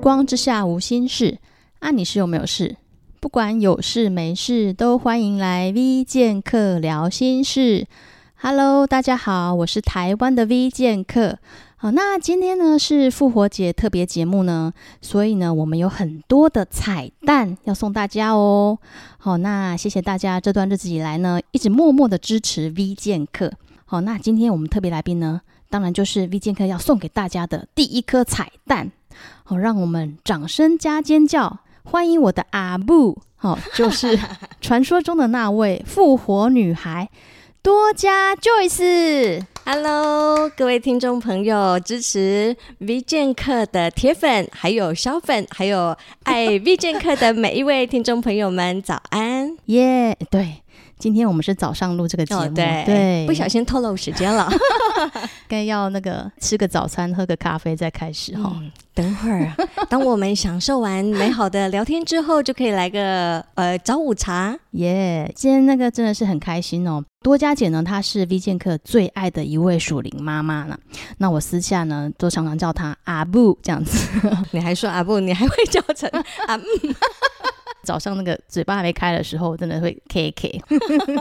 光之下无心事，啊，你是有没有事？不管有事没事，都欢迎来 V 剑客聊心事。Hello，大家好，我是台湾的 V 剑客。好，那今天呢是复活节特别节目呢，所以呢我们有很多的彩蛋要送大家哦。好，那谢谢大家这段日子以来呢一直默默的支持 V 剑客。好，那今天我们特别来宾呢，当然就是 V 剑客要送给大家的第一颗彩蛋。好，让我们掌声加尖叫，欢迎我的阿布。好，就是 传说中的那位复活女孩。多加 Joyce，Hello，各位听众朋友，支持 V 剑客的铁粉，还有小粉，还有爱 V 剑客的每一位听众朋友们，早安，耶、yeah！对，今天我们是早上录这个节目，oh, 对，对，不小心透露时间了，该要那个吃个早餐，喝个咖啡再开始哈。嗯等会儿，当我们享受完美好的聊天之后，就可以来个呃早午茶耶。Yeah, 今天那个真的是很开心哦。多加姐呢，她是 V 健客最爱的一位属灵妈妈呢。那我私下呢，都常常叫她阿布这样子。你还说阿布，你还会叫成阿布？早上那个嘴巴还没开的时候，真的会 K K。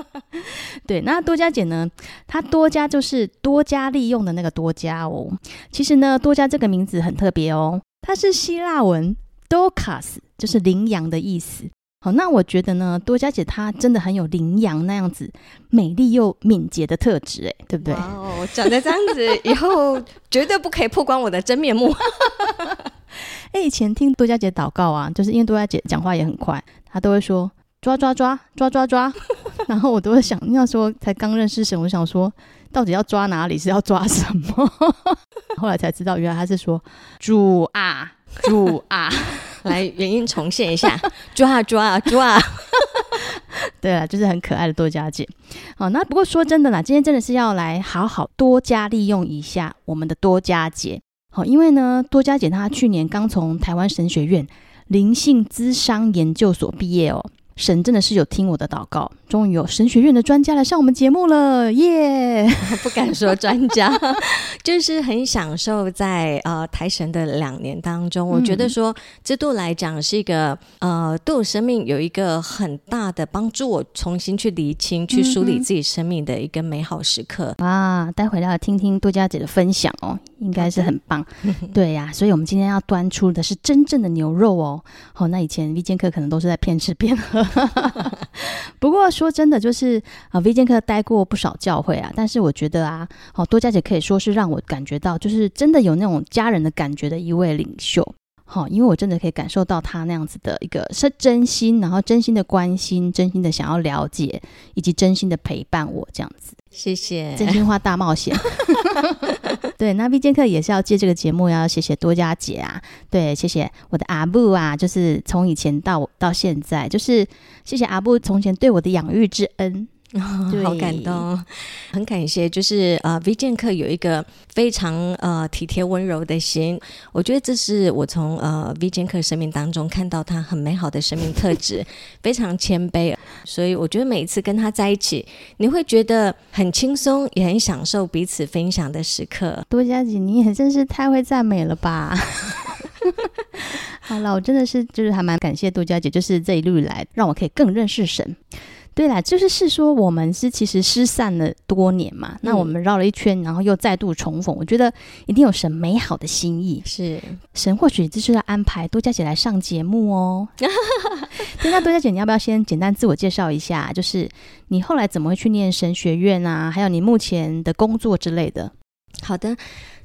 对，那多加姐呢？她多加就是多加利用的那个多加哦。其实呢，多加这个名字很特别哦，它是希腊文 Dorcas，就是羚羊的意思。好，那我觉得呢，多加姐她真的很有羚羊那样子美丽又敏捷的特质，哎，对不对？哦，讲的这样子，以后绝对不可以曝光我的真面目。哎，以前听多佳姐祷告啊，就是因为多佳姐讲话也很快，她都会说抓抓抓抓抓抓，然后我都会想，那时候才刚认识神，我想说到底要抓哪里，是要抓什么？后来才知道，原来她是说主啊主啊。来原音重现一下，抓啊抓啊抓啊！对啊，就是很可爱的多加姐。好，那不过说真的啦，今天真的是要来好好多加利用一下我们的多加姐。好，因为呢，多加姐她去年刚从台湾神学院灵性咨商研究所毕业哦。神真的是有听我的祷告，终于有神学院的专家来上我们节目了，耶、yeah! 不敢说专家，就是很享受在呃台神的两年当中，我觉得说这对我来讲是一个呃对我生命有一个很大的帮助，我重新去厘清、去梳理自己生命的一个美好时刻啊！待会要听听杜佳姐的分享哦，应该是很棒，对呀、啊，所以我们今天要端出的是真正的牛肉哦。好、哦，那以前 V 剑客可能都是在骗吃骗喝。不过说真的，就是啊，V 剑客待过不少教会啊，但是我觉得啊，好多佳姐可以说是让我感觉到，就是真的有那种家人的感觉的一位领袖。好，因为我真的可以感受到他那样子的一个是真心，然后真心的关心，真心的想要了解，以及真心的陪伴我这样子。谢谢，真心话大冒险。对，那 V 剑客也是要借这个节目要谢谢多佳姐啊，对，谢谢我的阿布啊，就是从以前到到现在，就是谢谢阿布从前对我的养育之恩。哦、好感动，很感谢，就是呃，V 剑客有一个非常呃体贴温柔的心，我觉得这是我从呃 V 剑客生命当中看到他很美好的生命特质，非常谦卑，所以我觉得每一次跟他在一起，你会觉得很轻松，也很享受彼此分享的时刻。多佳姐，你也真是太会赞美了吧！好了，我真的是就是还蛮感谢多佳姐，就是这一路以来让我可以更认识神。对啦，就是是说我们是其实失散了多年嘛，嗯、那我们绕了一圈，然后又再度重逢，我觉得一定有神美好的心意。是神或许就是要安排多加姐来上节目哦。对，那多加姐，你要不要先简单自我介绍一下？就是你后来怎么会去念神学院啊？还有你目前的工作之类的。好的。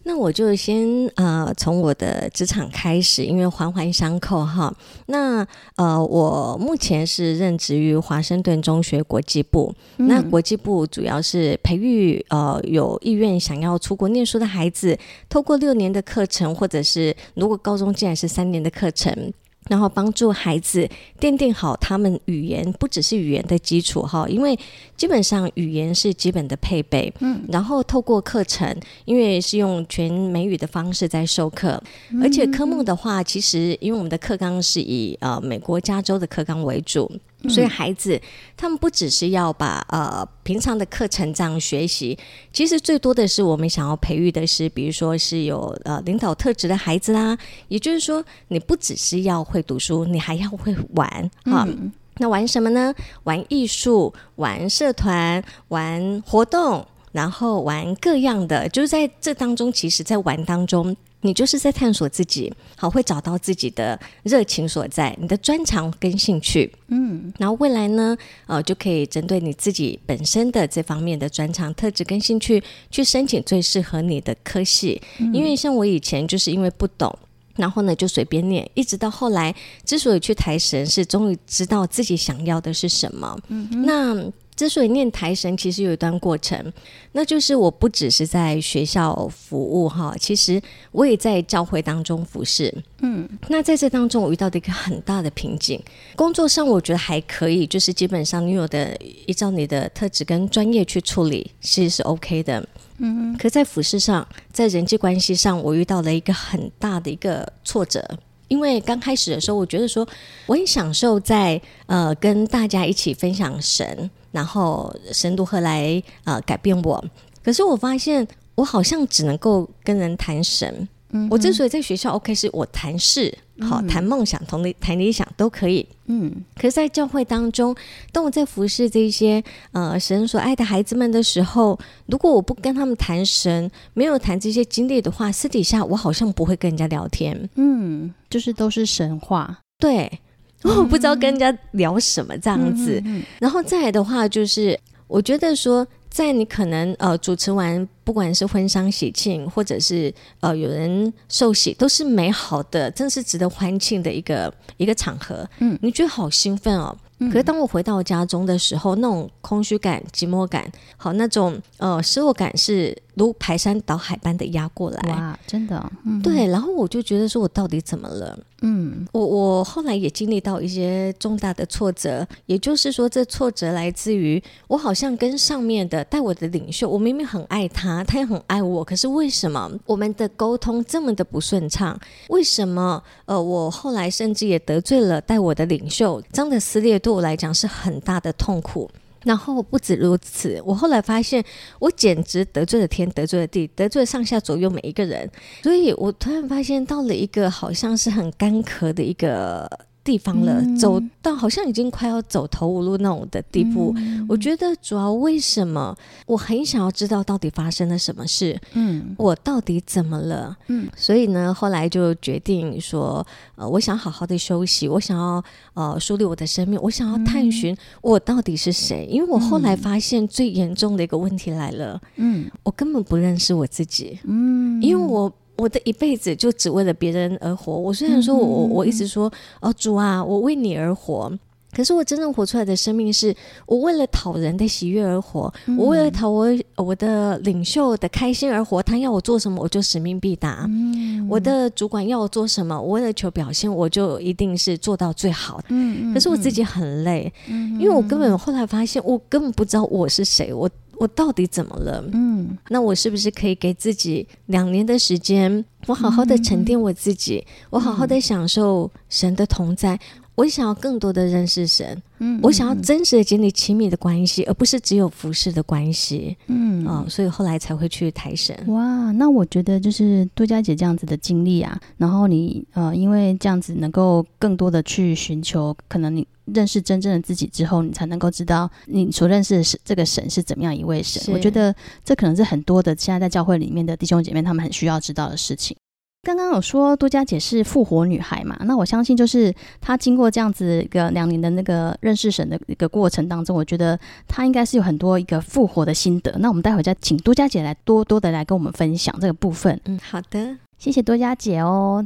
那我就先呃从我的职场开始，因为环环相扣哈。那呃我目前是任职于华盛顿中学国际部，嗯、那国际部主要是培育呃有意愿想要出国念书的孩子，透过六年的课程，或者是如果高中既然是三年的课程。然后帮助孩子奠定好他们语言，不只是语言的基础哈，因为基本上语言是基本的配备。嗯，然后透过课程，因为是用全美语的方式在授课，而且科目的话，其实因为我们的课纲是以呃美国加州的课纲为主。所以孩子他们不只是要把呃平常的课程这样学习，其实最多的是我们想要培育的是，比如说是有呃领导特质的孩子啦。也就是说，你不只是要会读书，你还要会玩哈。嗯那玩什么呢？玩艺术，玩社团，玩活动，然后玩各样的。就是在这当中，其实，在玩当中，你就是在探索自己，好，会找到自己的热情所在，你的专长跟兴趣。嗯，然后未来呢，呃，就可以针对你自己本身的这方面的专长、特质跟兴趣，去申请最适合你的科系。嗯，因为像我以前就是因为不懂。然后呢，就随便念，一直到后来，之所以去台神，是终于知道自己想要的是什么。嗯，那之所以念台神，其实有一段过程，那就是我不只是在学校服务哈，其实我也在教会当中服侍。嗯，那在这当中，我遇到的一个很大的瓶颈。工作上我觉得还可以，就是基本上你有的依照你的特质跟专业去处理，其实是 OK 的。嗯，可在服饰上，在人际关系上，我遇到了一个很大的一个挫折。因为刚开始的时候，我觉得说我很享受在呃跟大家一起分享神，然后神如何来呃改变我。可是我发现，我好像只能够跟人谈神。嗯，我之所以在学校 OK，是我谈事。好，谈梦想、同理、谈理想都可以。嗯，可是，在教会当中，当我在服侍这些呃神所爱的孩子们的时候，如果我不跟他们谈神，没有谈这些经历的话，私底下我好像不会跟人家聊天。嗯，就是都是神话。对，我不知道跟人家聊什么这样子。然后再来的话，就是我觉得说。在你可能呃主持完，不管是婚丧喜庆，或者是呃有人受喜，都是美好的，真是值得欢庆的一个一个场合。嗯，你觉得好兴奋哦。嗯、可是当我回到家中的时候，那种空虚感、寂寞感，好那种呃失落感是。如排山倒海般的压过来，哇，真的，嗯，对。然后我就觉得说，我到底怎么了？嗯，我我后来也经历到一些重大的挫折，也就是说，这挫折来自于我好像跟上面的带我的领袖，我明明很爱他，他也很爱我，可是为什么我们的沟通这么的不顺畅？为什么？呃，我后来甚至也得罪了带我的领袖，这样的撕裂对我来讲是很大的痛苦。然后不止如此，我后来发现，我简直得罪了天，得罪了地，得罪了上下左右每一个人。所以我突然发现，到了一个好像是很干涸的一个。地方了，走到好像已经快要走投无路那种的地步。嗯、我觉得主要为什么我很想要知道到底发生了什么事？嗯，我到底怎么了？嗯，所以呢，后来就决定说，呃，我想好好的休息，我想要呃梳理我的生命，我想要探寻我到底是谁。因为我后来发现最严重的一个问题来了，嗯，我根本不认识我自己，嗯，因为我。我的一辈子就只为了别人而活。我虽然说我我我一直说哦主啊，我为你而活，可是我真正活出来的生命是我为了讨人的喜悦而活，我为了讨我我的领袖的开心而活。他要我做什么，我就使命必达。我的主管要我做什么，我为了求表现，我就一定是做到最好的。可是我自己很累，因为我根本后来发现，我根本不知道我是谁。我。我到底怎么了？嗯，那我是不是可以给自己两年的时间，我好好的沉淀我自己，嗯、我好好的享受神的同在。我想要更多的认识神，嗯，我想要真实的建立亲密的关系，而不是只有服侍的关系，嗯啊、哦，所以后来才会去台神。哇，那我觉得就是杜佳姐这样子的经历啊，然后你呃，因为这样子能够更多的去寻求，可能你认识真正的自己之后，你才能够知道你所认识的是这个神是怎么样一位神。我觉得这可能是很多的现在在教会里面的弟兄姐妹他们很需要知道的事情。刚刚有说多佳姐是复活女孩嘛？那我相信就是她经过这样子一个两年的那个认识神的一个过程当中，我觉得她应该是有很多一个复活的心得。那我们待会再请多佳姐来多多的来跟我们分享这个部分。嗯，好的，谢谢多佳姐哦。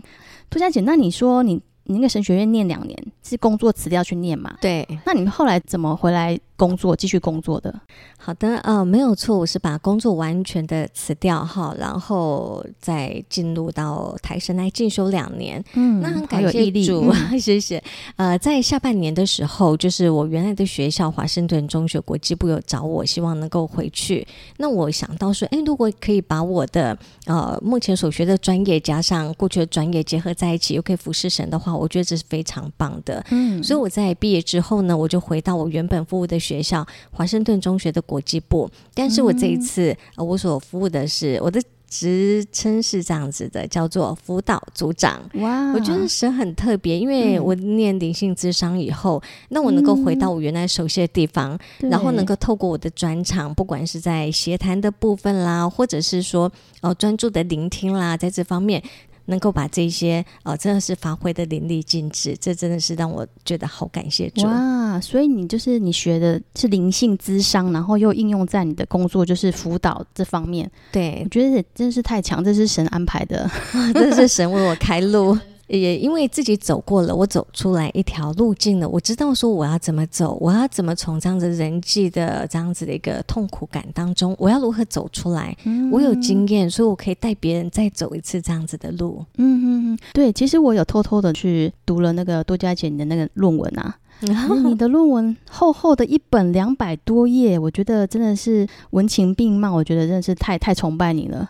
多佳姐，那你说你你那个神学院念两年是工作辞掉去念嘛？对。那你们后来怎么回来工作继续工作的？好的，呃，没有错，我是把工作完全的辞掉哈，然后再进入到台神来进修两年。嗯，那很感谢主，嗯、谢谢。呃，在下半年的时候，就是我原来的学校华盛顿中学国际部有找我，希望能够回去。那我想到说，哎，如果可以把我的呃目前所学的专业加上过去的专业结合在一起，又可以服侍神的话，我觉得这是非常棒的。嗯，所以我在毕业之后呢，我就回到我原本服务的学校华盛顿中学的国际部，但是我这一次，呃，我所服务的是我的职称是这样子的，叫做辅导组长。哇，我觉得是很特别，因为我念灵性智商以后，嗯、那我能够回到我原来熟悉的地方，嗯、然后能够透过我的专长，不管是在协谈的部分啦，或者是说哦专注的聆听啦，在这方面。能够把这些呃，真的是发挥的淋漓尽致，这真的是让我觉得好感谢主。哇！所以你就是你学的是灵性咨商，然后又应用在你的工作，就是辅导这方面。对，我觉得真是太强，这是神安排的，这是神为我开路。也因为自己走过了，我走出来一条路径了。我知道说我要怎么走，我要怎么从这样子人际的这样子的一个痛苦感当中，我要如何走出来。嗯、我有经验，所以我可以带别人再走一次这样子的路。嗯嗯嗯，对，其实我有偷偷的去读了那个多加姐你的那个论文啊。你的论文厚厚的一本两百多页，我觉得真的是文情并茂，我觉得真的是太太崇拜你了。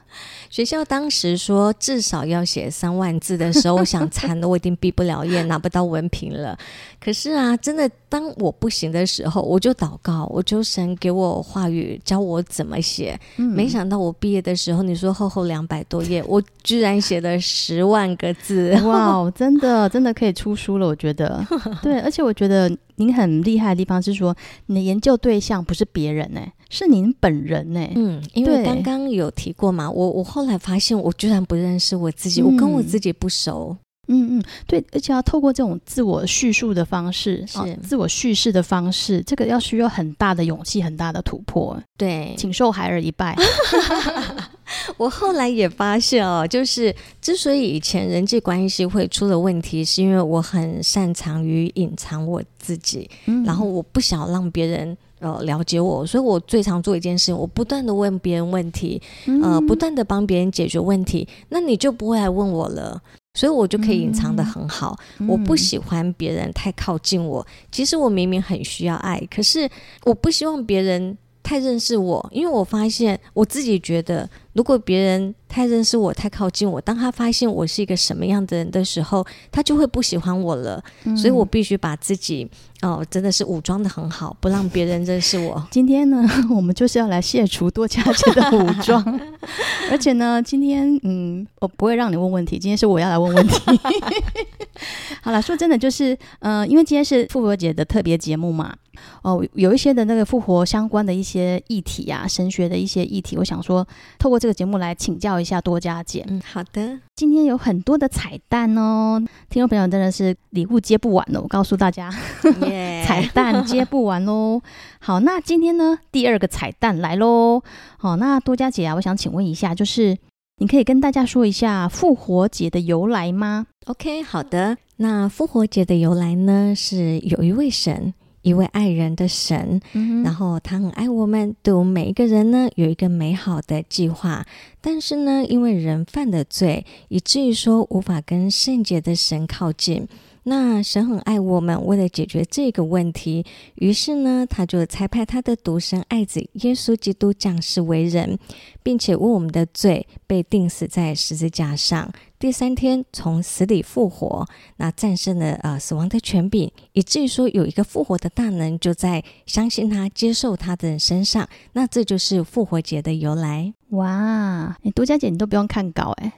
学校当时说至少要写三万字的时候，我想惨了，我一定毕不了业，拿不到文凭了。可是啊，真的当我不行的时候，我就祷告，我就神给我话语，教我怎么写。嗯、没想到我毕业的时候，你说厚厚两百多页，我居然写了十万个字，哇，真的真的可以出书了，我觉得。对，而且我觉得。呃，您很厉害的地方是说，你的研究对象不是别人呢，是您本人呢。嗯，因为刚刚有提过嘛，我我后来发现，我居然不认识我自己，嗯、我跟我自己不熟。嗯嗯，对，而且要透过这种自我叙述的方式，是、哦、自我叙事的方式，这个要需要很大的勇气，很大的突破。对，请受孩儿一拜。我后来也发现哦，就是之所以以前人际关系会出了问题，是因为我很擅长于隐藏我自己，嗯、然后我不想让别人呃了解我，所以我最常做一件事，我不断的问别人问题，呃，不断的帮别人解决问题，那你就不会来问我了。所以我就可以隐藏的很好。嗯、我不喜欢别人太靠近我。其实我明明很需要爱，可是我不希望别人太认识我，因为我发现我自己觉得，如果别人太认识我、太靠近我，当他发现我是一个什么样的人的时候，他就会不喜欢我了。嗯、所以我必须把自己哦，真的是武装的很好，不让别人认识我。今天呢，我们就是要来卸除多佳姐的武装，而且呢，今天嗯，我不会让你问问题，今天是我要来问问题。好了，说真的，就是嗯、呃，因为今天是复活节的特别节目嘛，哦，有一些的那个复活相关的一些议题啊，神学的一些议题，我想说，透过这个。节目来请教一下多佳姐。嗯，好的。今天有很多的彩蛋哦，听众朋友真的是礼物接不完哦。我告诉大家. 彩蛋接不完喽。好，那今天呢，第二个彩蛋来喽。好，那多佳姐啊，我想请问一下，就是你可以跟大家说一下复活节的由来吗？OK，好的。那复活节的由来呢，是有一位神。一位爱人的神，嗯、然后他很爱我们，对我们每一个人呢有一个美好的计划。但是呢，因为人犯的罪，以至于说无法跟圣洁的神靠近。那神很爱我们，为了解决这个问题，于是呢，他就差派他的独生爱子耶稣基督降世为人，并且为我们的罪被钉死在十字架上。第三天从死里复活，那战胜了呃死亡的权柄，以至于说有一个复活的大能就在相信他、接受他的人身上。那这就是复活节的由来。哇，你独家姐你都不用看稿哎，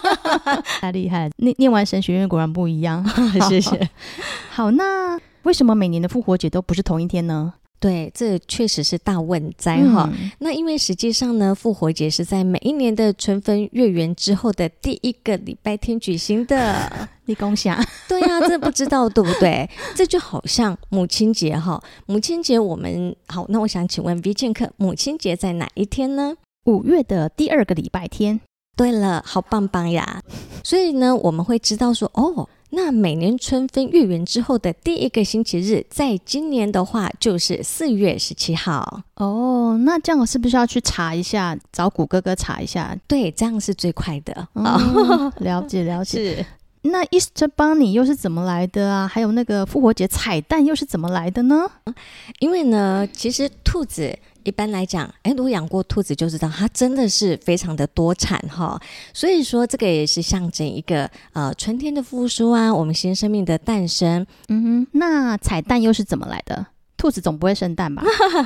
太厉害了！念念完神学院果然不一样，谢谢。好，那为什么每年的复活节都不是同一天呢？对，这确实是大问灾哈。嗯、那因为实际上呢，复活节是在每一年的春分月圆之后的第一个礼拜天举行的。立功下，对呀、啊，这不知道对不对？这就好像母亲节哈，母亲节我们好，那我想请问 V 剑客，母亲节在哪一天呢？五月的第二个礼拜天。对了，好棒棒呀！所以呢，我们会知道说，哦。那每年春分月圆之后的第一个星期日，在今年的话就是四月十七号。哦，那这样我是不是要去查一下，找谷哥哥查一下？对，这样是最快的。嗯、哦，了解了解。是。那 Easter Bunny 又是怎么来的啊？还有那个复活节彩蛋又是怎么来的呢？因为呢，其实兔子一般来讲，哎，如果养过兔子就知道，它真的是非常的多产哈。所以说，这个也是象征一个呃春天的复苏啊，我们新生命的诞生。嗯哼，那彩蛋又是怎么来的？兔子总不会生蛋吧？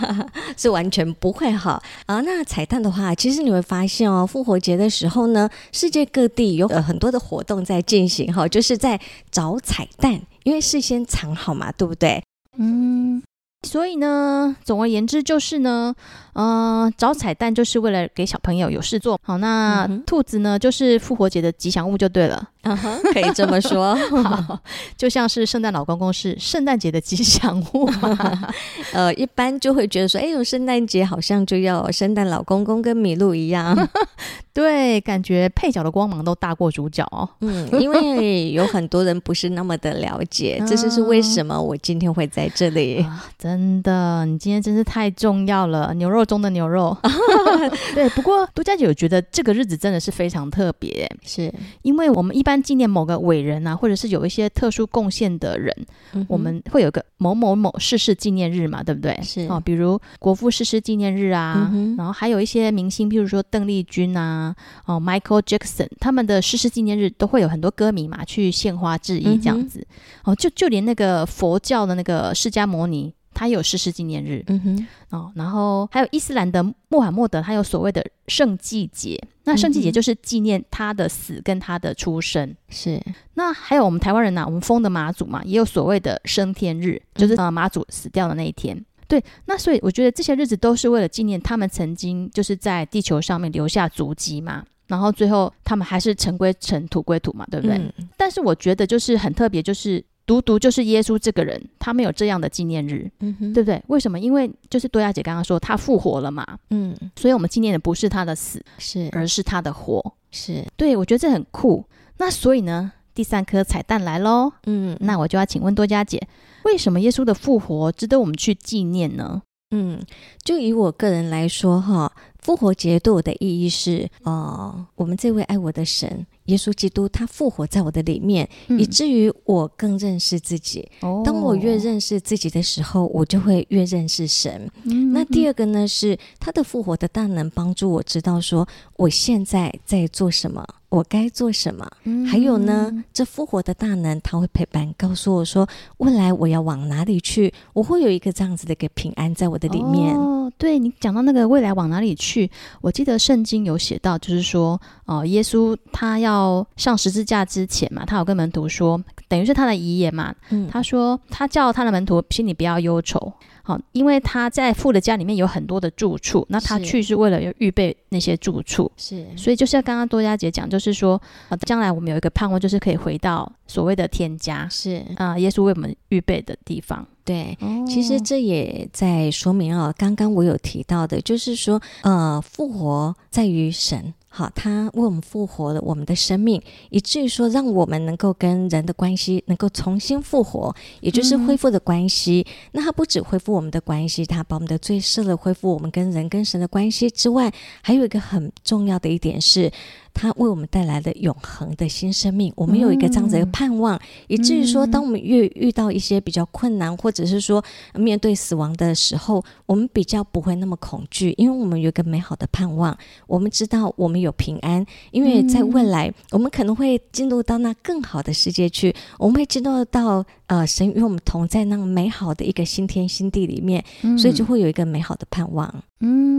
是完全不会哈啊！那彩蛋的话，其实你会发现哦，复活节的时候呢，世界各地有呃很多的活动在进行哈，就是在找彩蛋，因为事先藏好嘛，对不对？嗯。所以呢，总而言之就是呢，呃，找彩蛋就是为了给小朋友有事做。好，那、嗯、兔子呢，就是复活节的吉祥物就对了。嗯哼，可以这么说。好，就像是圣诞老公公是圣诞节的吉祥物嘛。呃，一般就会觉得说，哎呦，圣诞节好像就要圣诞老公公跟麋鹿一样。对，感觉配角的光芒都大过主角哦。嗯，因为有很多人不是那么的了解，这就是为什么我今天会在这里。啊真的，你今天真是太重要了，牛肉中的牛肉。对，不过 独家姐有觉得这个日子真的是非常特别，是因为我们一般纪念某个伟人啊，或者是有一些特殊贡献的人，嗯、我们会有个某某某逝世纪念日嘛，对不对？是哦，比如国父逝世纪念日啊、嗯，然后还有一些明星，譬如说邓丽君啊，哦，Michael Jackson，他们的逝世纪念日都会有很多歌迷嘛去献花致意这样子。嗯、哦，就就连那个佛教的那个释迦牟尼。他有逝世纪念日，嗯哼，哦，然后还有伊斯兰的穆罕默德，他有所谓的圣祭节。那圣祭节就是纪念他的死跟他的出生。是，那还有我们台湾人呢、啊，我们封的妈祖嘛，也有所谓的升天日，就是呃妈祖死掉的那一天。对，那所以我觉得这些日子都是为了纪念他们曾经就是在地球上面留下足迹嘛，然后最后他们还是尘归尘，土归土嘛，对不对？嗯、但是我觉得就是很特别，就是。独独就是耶稣这个人，他没有这样的纪念日，嗯哼，对不对？为什么？因为就是多亚姐刚刚说他复活了嘛，嗯，所以我们纪念的不是他的死，是而是他的活，是对。我觉得这很酷。那所以呢，第三颗彩蛋来喽，嗯，那我就要请问多佳姐，为什么耶稣的复活值得我们去纪念呢？嗯，就以我个人来说哈，复活节对我的意义是，呃，我们这位爱我的神。耶稣基督他复活在我的里面，嗯、以至于我更认识自己。哦、当我越认识自己的时候，我就会越认识神。嗯、那第二个呢，是他的复活的大能帮助我知道说我现在在做什么，我该做什么。嗯、还有呢，这复活的大能他会陪伴，告诉我说未来我要往哪里去，我会有一个这样子的一个平安在我的里面。哦，对，你讲到那个未来往哪里去，我记得圣经有写到，就是说，哦、呃，耶稣他要。上十字架之前嘛，他有跟门徒说，等于是他的遗言嘛。嗯，他说他叫他的门徒心里不要忧愁，好，因为他在父的家里面有很多的住处，那他去是为了要预备那些住处。是，所以就像刚刚多佳姐讲，就是说，呃，将来我们有一个盼望，就是可以回到所谓的天家，是啊，呃，耶稣为我们预备的地方。对，哦，其实这也在说明啊，刚刚我有提到的，就是说，呃，复活在于神。好，他为我们复活了我们的生命，以至于说让我们能够跟人的关系能够重新复活，也就是恢复的关系。嗯、那他不止恢复我们的关系，他把我们的罪赦了，恢复我们跟人跟神的关系之外，还有一个很重要的一点是。他为我们带来了永恒的新生命，我们有一个这样子的盼望，嗯、以至于说，当我们越遇到一些比较困难，或者是说面对死亡的时候，我们比较不会那么恐惧，因为我们有一个美好的盼望。我们知道我们有平安，因为在未来，我们可能会进入到那更好的世界去，我们会进入到呃神与我们同在那个美好的一个新天新地里面，所以就会有一个美好的盼望。嗯，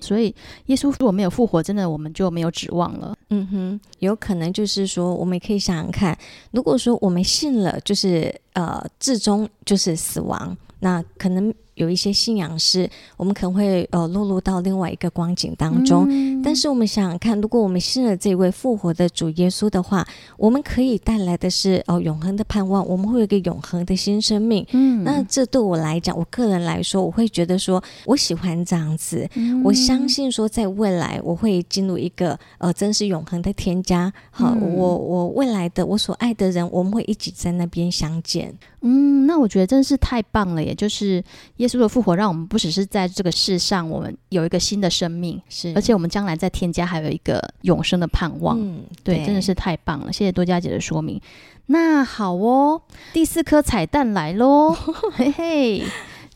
所以耶稣如果没有复活，真的我们就没有指望了。嗯哼，有可能就是说，我们也可以想想看，如果说我们信了，就是呃，至终就是死亡，那可能有一些信仰是我们可能会呃落入到另外一个光景当中。嗯、但是我们想想看，如果我们信了这位复活的主耶稣的话，我们可以带来的是哦、呃、永恒的盼望，我们会有一个永恒的新生命。嗯，那这对我来讲，我个人来说，我会觉得说我喜欢这样子。嗯、我相信说，在未来我会进入一个呃真是永恒的天家。好，嗯、我我未来的我所爱的人，我们会一起在那边相见。嗯，那我觉得真是太棒了，也就是耶稣的复活，让我们不只是在这个世上，我们有一个新的生命，是，而且我们将来在天家还有一个永生的盼望。嗯，对，对，真的是太棒了，谢谢多佳姐的说明。那好哦，第四颗彩蛋来喽，嘿嘿。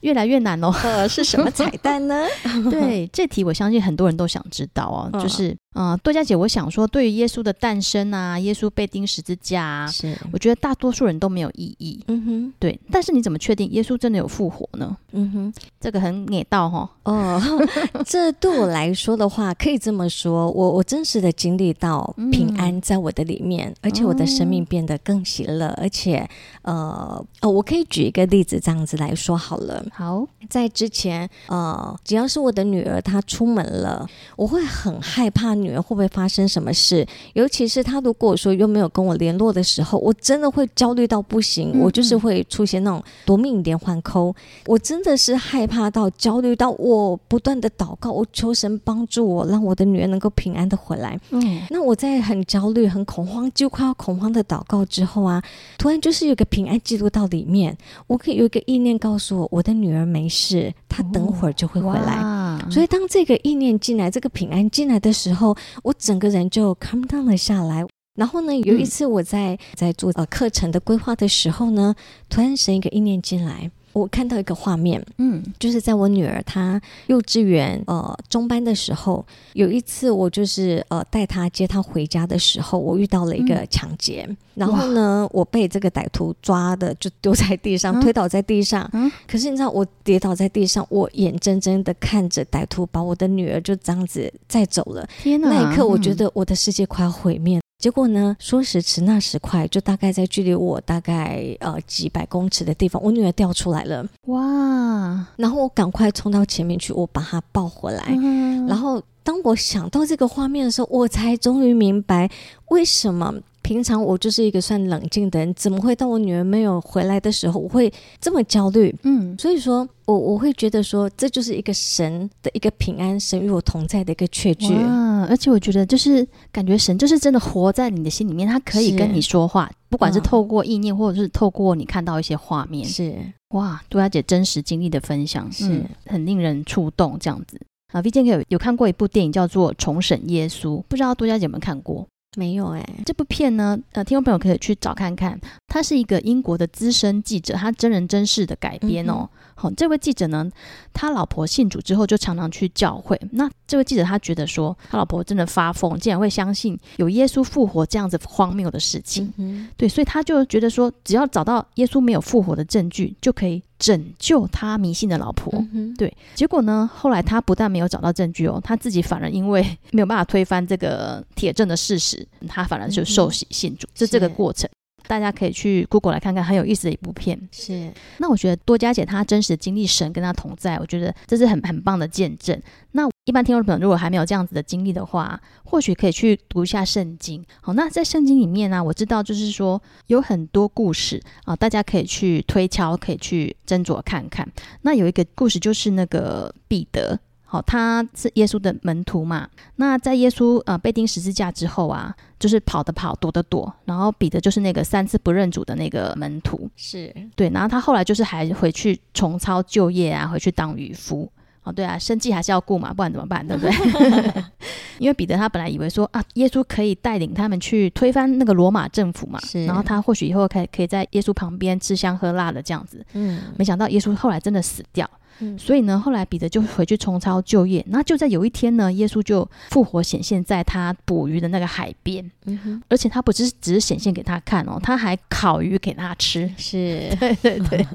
越来越难哦，呃，是什么彩蛋呢？对，这题我相信很多人都想知道哦，嗯、就是，嗯、呃，多佳姐，我想说，对于耶稣的诞生啊，耶稣被钉十字架啊，是，我觉得大多数人都没有意义，嗯哼，对，但是你怎么确定耶稣真的有复活呢？嗯哼，这个很捏到哈，哦，这对我来说的话，可以这么说，我我真实的经历到平安在我的里面，嗯、而且我的生命变得更喜乐，而且，呃，哦，我可以举一个例子这样子来说好了。好，在之前，呃，只要是我的女儿她出门了，我会很害怕女儿会不会发生什么事，尤其是她如果说又没有跟我联络的时候，我真的会焦虑到不行，我就是会出现那种夺命连环扣，我真的是害怕到焦虑到我不断的祷告，我求神帮助我，让我的女儿能够平安的回来。嗯，那我在很焦虑、很恐慌，就快要恐慌的祷告之后啊，突然就是有个平安记录到里面，我可以有一个意念告诉我，我的。女儿没事，她等会儿就会回来。哦、所以当这个意念进来，这个平安进来的时候，我整个人就 calm down 了下来。然后呢，有一次我在在做呃课程的规划的时候呢，突然生一个意念进来。我看到一个画面，嗯，就是在我女儿她幼稚园呃中班的时候，有一次我就是呃带她接她回家的时候，我遇到了一个抢劫，嗯、然后呢，我被这个歹徒抓的就丢在地上，嗯、推倒在地上，嗯，可是你知道我跌倒在地上，我眼睁睁的看着歹徒把我的女儿就这样子载走了，天哪，那一刻我觉得我的世界快要毁灭。嗯结果呢？说时迟，那时快，就大概在距离我大概呃几百公尺的地方，我女儿掉出来了。哇！然后我赶快冲到前面去，我把她抱回来。嗯、然后当我想到这个画面的时候，我才终于明白为什么。平常我就是一个算冷静的人，怎么会到我女儿没有回来的时候，我会这么焦虑？嗯，所以说我我会觉得说，这就是一个神的一个平安，神与我同在的一个确据。啊，而且我觉得就是感觉神就是真的活在你的心里面，他可以跟你说话，不管是透过意念，或者是透过你看到一些画面。是哇，多佳姐真实经历的分享是、嗯、很令人触动，这样子啊。V 健有有看过一部电影叫做《重审耶稣》，不知道杜佳姐有没有看过？没有哎、欸，这部片呢，呃，听众朋友可以去找看看。他是一个英国的资深记者，他真人真事的改编哦。好、这位记者呢，他老婆信主之后就常常去教会。那这位记者他觉得说，他老婆真的发疯，竟然会相信有耶稣复活这样子荒谬的事情。嗯、对，所以他就觉得说，只要找到耶稣没有复活的证据，就可以。拯救他迷信的老婆，嗯、对，结果呢？后来他不但没有找到证据哦，他自己反而因为没有办法推翻这个铁证的事实，他反而就受洗信主，是、嗯、哼这个过程。大家可以去 Google 来看看，很有意思的一部片。是，那我觉得多加姐她真实的经历，神跟她同在，我觉得这是很很棒的见证。那一般听众朋友如果还没有这样子的经历的话，或许可以去读一下圣经。好，那在圣经里面呢、啊，我知道就是说有很多故事啊，大家可以去推敲，可以去斟酌看看。那有一个故事就是那个彼得。好，他是耶稣的门徒嘛。那在耶稣呃被钉十字架之后啊，就是跑的跑，躲的躲。然后彼得就是那个三次不认主的那个门徒，是对。然后他后来就是还回去重操旧业啊，回去当渔夫。哦，对啊，生计还是要顾嘛，不然怎么办？对不对？因为彼得他本来以为说啊，耶稣可以带领他们去推翻那个罗马政府嘛。是。然后他或许以后可以可以在耶稣旁边吃香喝辣的这样子。嗯。没想到耶稣后来真的死掉。所以呢，后来彼得就回去重操旧业。那就在有一天呢，耶稣就复活显现在他捕鱼的那个海边，嗯、而且他不是只是显现给他看哦，他还烤鱼给他吃。是，对 对对。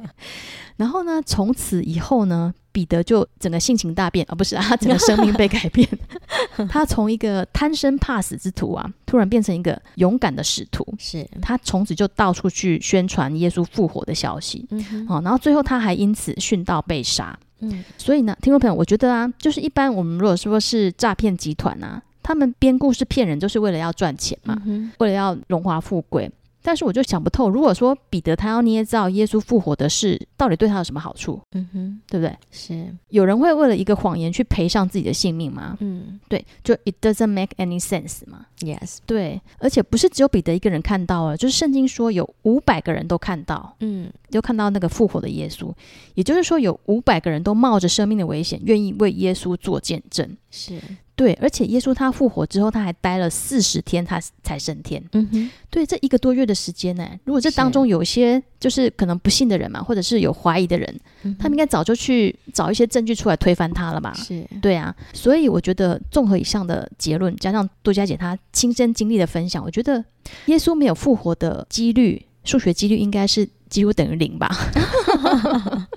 然后呢，从此以后呢，彼得就整个性情大变啊，哦、不是啊，他整个生命被改变。他从一个贪生怕死之徒啊，突然变成一个勇敢的使徒。是他从此就到处去宣传耶稣复活的消息。嗯好，哦，然后最后他还因此殉道被杀。嗯，所以呢，听众朋友，我觉得啊，就是一般我们如果说是诈骗集团啊，他们编故事骗人，就是为了要赚钱嘛，嗯、为了要荣华富贵。但是我就想不透，如果说彼得他要捏造耶稣复活的事，到底对他有什么好处？嗯哼，对不对？是有人会为了一个谎言去赔上自己的性命吗？嗯，对，就 it doesn't make any sense 嘛。Yes，对，而且不是只有彼得一个人看到了，就是圣经说有五百个人都看到，嗯，就看到那个复活的耶稣，也就是说有五百个人都冒着生命的危险，愿意为耶稣做见证。是。对，而且耶稣他复活之后，他还待了四十天，他才升天。嗯哼，对，这一个多月的时间呢，如果这当中有一些就是可能不信的人嘛，或者是有怀疑的人，嗯、他们应该早就去找一些证据出来推翻他了吧？是，对啊。所以我觉得综合以上的结论，加上多佳姐她亲身经历的分享，我觉得耶稣没有复活的几率，数学几率应该是几乎等于零吧。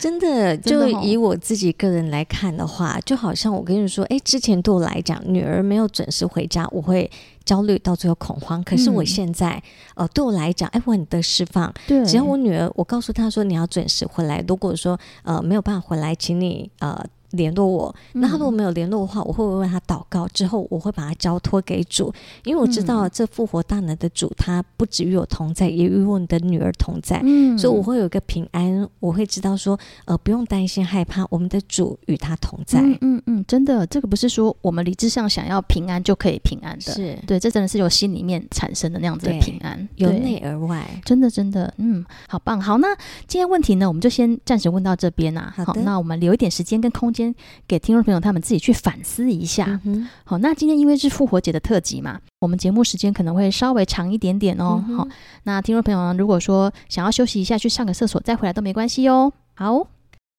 真的，就以我自己个人来看的话，就好像我跟你说，哎，之前对我来讲，女儿没有准时回家，我会焦虑到最后恐慌。可是我现在，嗯、呃，对我来讲，哎，我很得释放。对，只要我女儿，我告诉她说你要准时回来。如果说呃没有办法回来，请你呃。联络我，那他如果没有联络的话，我会不会为他祷告？之后我会把他交托给主，因为我知道这复活大能的主，他不止与我同在，也与我的女儿同在。嗯，所以我会有一个平安，我会知道说，呃，不用担心害怕，我们的主与他同在。嗯嗯，嗯，真的，这个不是说我们理智上想要平安就可以平安的，是对，这真的是由心里面产生的那样子的平安，由内而外，真的真的，嗯，好棒。好，那今天问题呢，我们就先暂时问到这边啊。好，那我们留一点时间跟空间给听众。朋友，他们自己去反思一下。嗯、好，那今天因为是复活节的特辑嘛，我们节目时间可能会稍微长一点点哦。嗯、好，那听众朋友呢，如果说想要休息一下，去上个厕所再回来都没关系哦。好，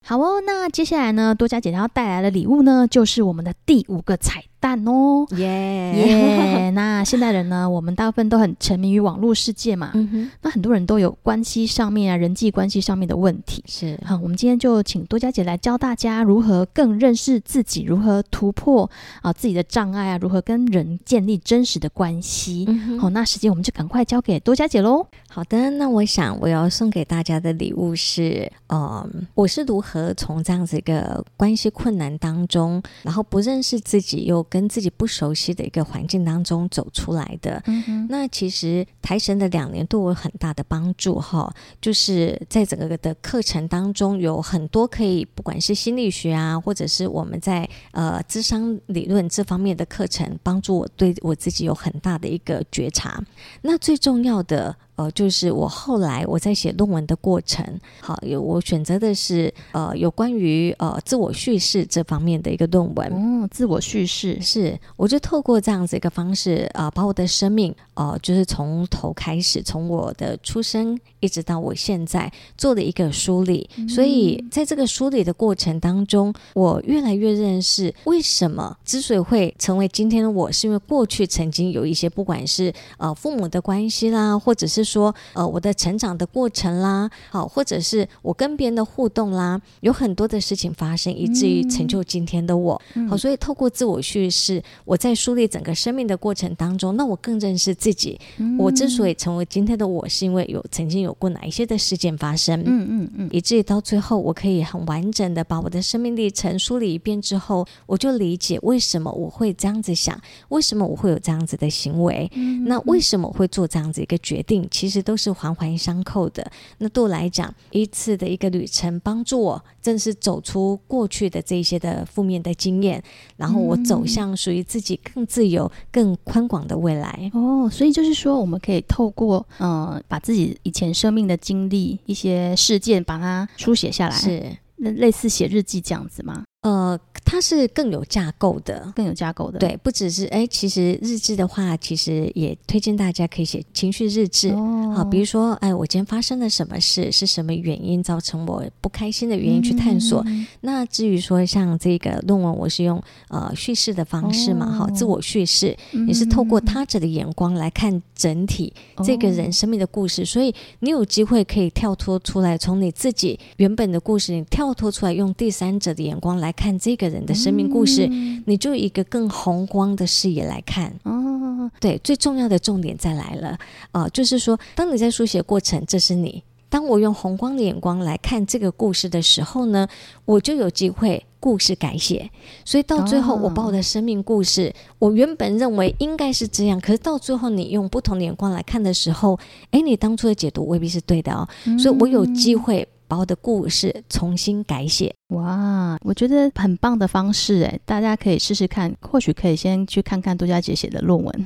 好哦。那接下来呢，多加姐要带来的礼物呢，就是我们的第五个彩蛋哦，耶耶！那现代人呢，我们大部分都很沉迷于网络世界嘛，嗯哼，那很多人都有关系上面啊，人际关系上面的问题，是好，我们今天就请多加姐来教大家如何更认识自己，如何突破啊自己的障碍啊，如何跟人建立真实的关系。好，那时间我们就赶快交给多加姐喽。好的，那我想我要送给大家的礼物是，嗯，我是如何从这样子一个关系困难当中，然后不认识自己又跟自己不熟悉的一个环境当中走出来的，嗯，那其实台神的两年对我有很大的帮助哈，就是在整个的课程当中有很多可以，不管是心理学啊，或者是我们在呃智商理论这方面的课程，帮助我对我自己有很大的一个觉察。那最重要的。呃，就是我后来我在写论文的过程，好，有我选择的是呃有关于呃自我叙事这方面的一个论文。哦，自我叙事是，我就透过这样子一个方式，呃，把我的生命，呃，就是从头开始，从我的出生一直到我现在做的一个梳理。嗯、所以在这个梳理的过程当中，我越来越认识为什么之所以会成为今天的我，是因为过去曾经有一些不管是呃父母的关系啦，或者是说，呃，我的成长的过程啦，好，或者是我跟别人的互动啦，有很多的事情发生，以至于成就今天的我。嗯、好，所以透过自我叙事，我在梳理整个生命的过程当中，那我更认识自己。嗯、我之所以成为今天的我，是因为有曾经有过哪一些的事件发生，嗯嗯嗯，嗯以至于到最后，我可以很完整的把我的生命历程梳理一遍之后，我就理解为什么我会这样子想，为什么我会有这样子的行为，嗯、那为什么我会做这样子一个决定？其实都是环环相扣的。那对我来讲，一次的一个旅程，帮助我正是走出过去的这些的负面的经验，然后我走向属于自己更自由、更宽广的未来。哦，所以就是说，我们可以透过嗯、呃，把自己以前生命的经历、一些事件，把它书写下来，是那类似写日记这样子吗？呃，它是更有架构的，更有架构的。对，不只是哎，其实日志的话，其实也推荐大家可以写情绪日志。哦，好，比如说，哎，我今天发生了什么事，是什么原因造成我不开心的原因去探索。嗯、那至于说像这个论文，我是用呃叙事的方式嘛，哈、哦，自我叙事，也是透过他者的眼光来看整体这个人生命的故事。哦、所以你有机会可以跳脱出来，从你自己原本的故事里跳脱出来，用第三者的眼光来。来看这个人的生命故事，嗯、你就一个更宏观的视野来看。哦，对，最重要的重点再来了，啊、呃，就是说，当你在书写过程，这是你。当我用宏观的眼光来看这个故事的时候呢，我就有机会故事改写。所以到最后，我把我的生命故事，哦、我原本认为应该是这样，可是到最后你用不同的眼光来看的时候，诶，你当初的解读未必是对的哦。嗯、所以我有机会把我的故事重新改写。哇，我觉得很棒的方式哎，大家可以试试看，或许可以先去看看杜佳姐写的论文。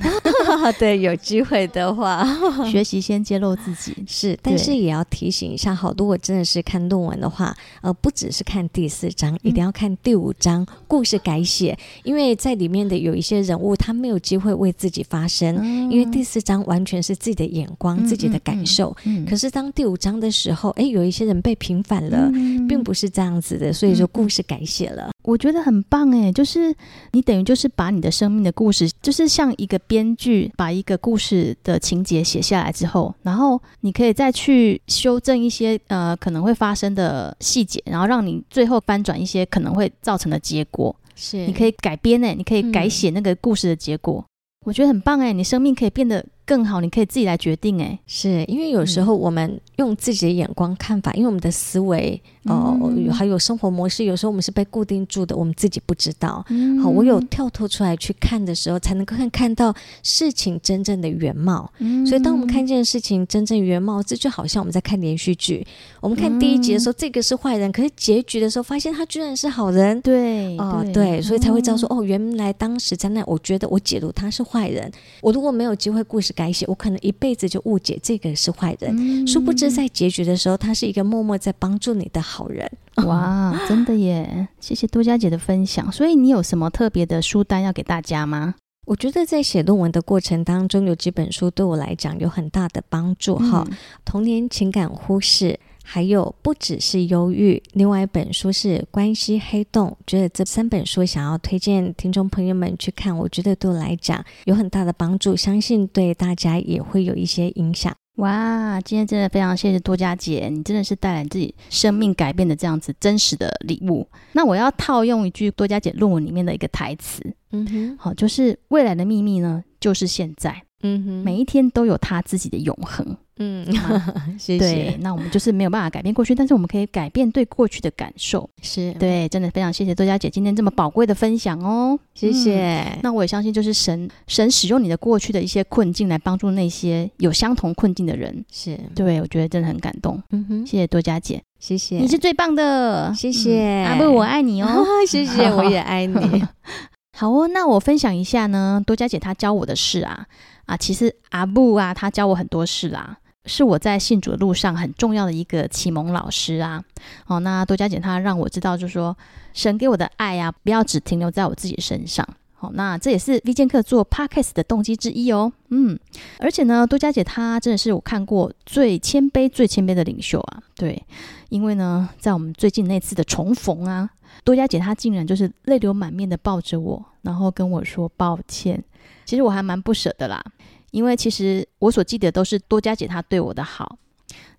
对，有机会的话，学习先揭露自己。是，但是也要提醒一下，好，如果真的是看论文的话，呃，不只是看第四章，嗯、一定要看第五章故事改写，因为在里面的有一些人物，他没有机会为自己发声，嗯、因为第四章完全是自己的眼光、嗯、自己的感受。可是当第五章的时候，哎，有一些人被平反了，嗯、并不是这样子的。所以说故事改写了，我觉得很棒诶，就是你等于就是把你的生命的故事，就是像一个编剧把一个故事的情节写下来之后，然后你可以再去修正一些呃可能会发生的细节，然后让你最后翻转一些可能会造成的结果。是，你可以改编诶，你可以改写那个故事的结果。嗯我觉得很棒哎，你生命可以变得更好，你可以自己来决定哎。是因为有时候我们用自己的眼光看法，嗯、因为我们的思维哦，嗯、还有生活模式，有时候我们是被固定住的，我们自己不知道。嗯、好，我有跳脱出来去看的时候，才能够看看到事情真正的原貌。嗯、所以，当我们看见事情真正原貌，这就好像我们在看连续剧。我们看第一集的时候，嗯、这个是坏人，可是结局的时候，发现他居然是好人。对，哦，对，对，所以才会知道说，哦，原来当时在那，我觉得我解读他是。坏人，我如果没有机会故事改写，我可能一辈子就误解这个是坏人。嗯、殊不知在结局的时候，他是一个默默在帮助你的好人。哇，真的耶！谢谢多佳姐的分享。所以你有什么特别的书单要给大家吗？我觉得在写论文的过程当中，有几本书对我来讲有很大的帮助。哈、嗯，童年情感忽视。还有不只是忧郁，另外一本书是《关系黑洞》，觉得这三本书想要推荐听众朋友们去看，我觉得对我来讲有很大的帮助，相信对大家也会有一些影响。哇，今天真的非常谢谢多佳姐，你真的是带来自己生命改变的这样子真实的礼物。那我要套用一句多佳姐论文里面的一个台词，嗯哼，好，就是未来的秘密呢，就是现在，嗯哼，每一天都有他自己的永恒。嗯，谢谢。对，那我们就是没有办法改变过去，但是我们可以改变对过去的感受。是对，真的非常谢谢多佳姐今天这么宝贵的分享哦，谢谢。嗯，那我也相信，就是神神使用你的过去的一些困境来帮助那些有相同困境的人。是对，我觉得真的很感动。嗯哼，谢谢多佳姐，谢谢，你是最棒的，谢谢。阿布，我爱你哦，谢谢，我也爱你。好哦，那我分享一下呢，多佳姐她教我的事啊啊，其实阿布啊，他教我很多事啦。是我在信主的路上很重要的一个启蒙老师啊！哦，那多佳姐她让我知道，就是说神给我的爱啊，不要只停留在我自己身上。好，那这也是 V 剑客做 Podcast 的动机之一哦。嗯，而且呢，多佳姐她真的是我看过最谦卑、最谦卑的领袖啊。对，因为呢，在我们最近那次的重逢啊，多佳姐她竟然就是泪流满面的抱着我，然后跟我说抱歉。其实我还蛮不舍的啦。因为其实我所记得都是多加姐她对我的好，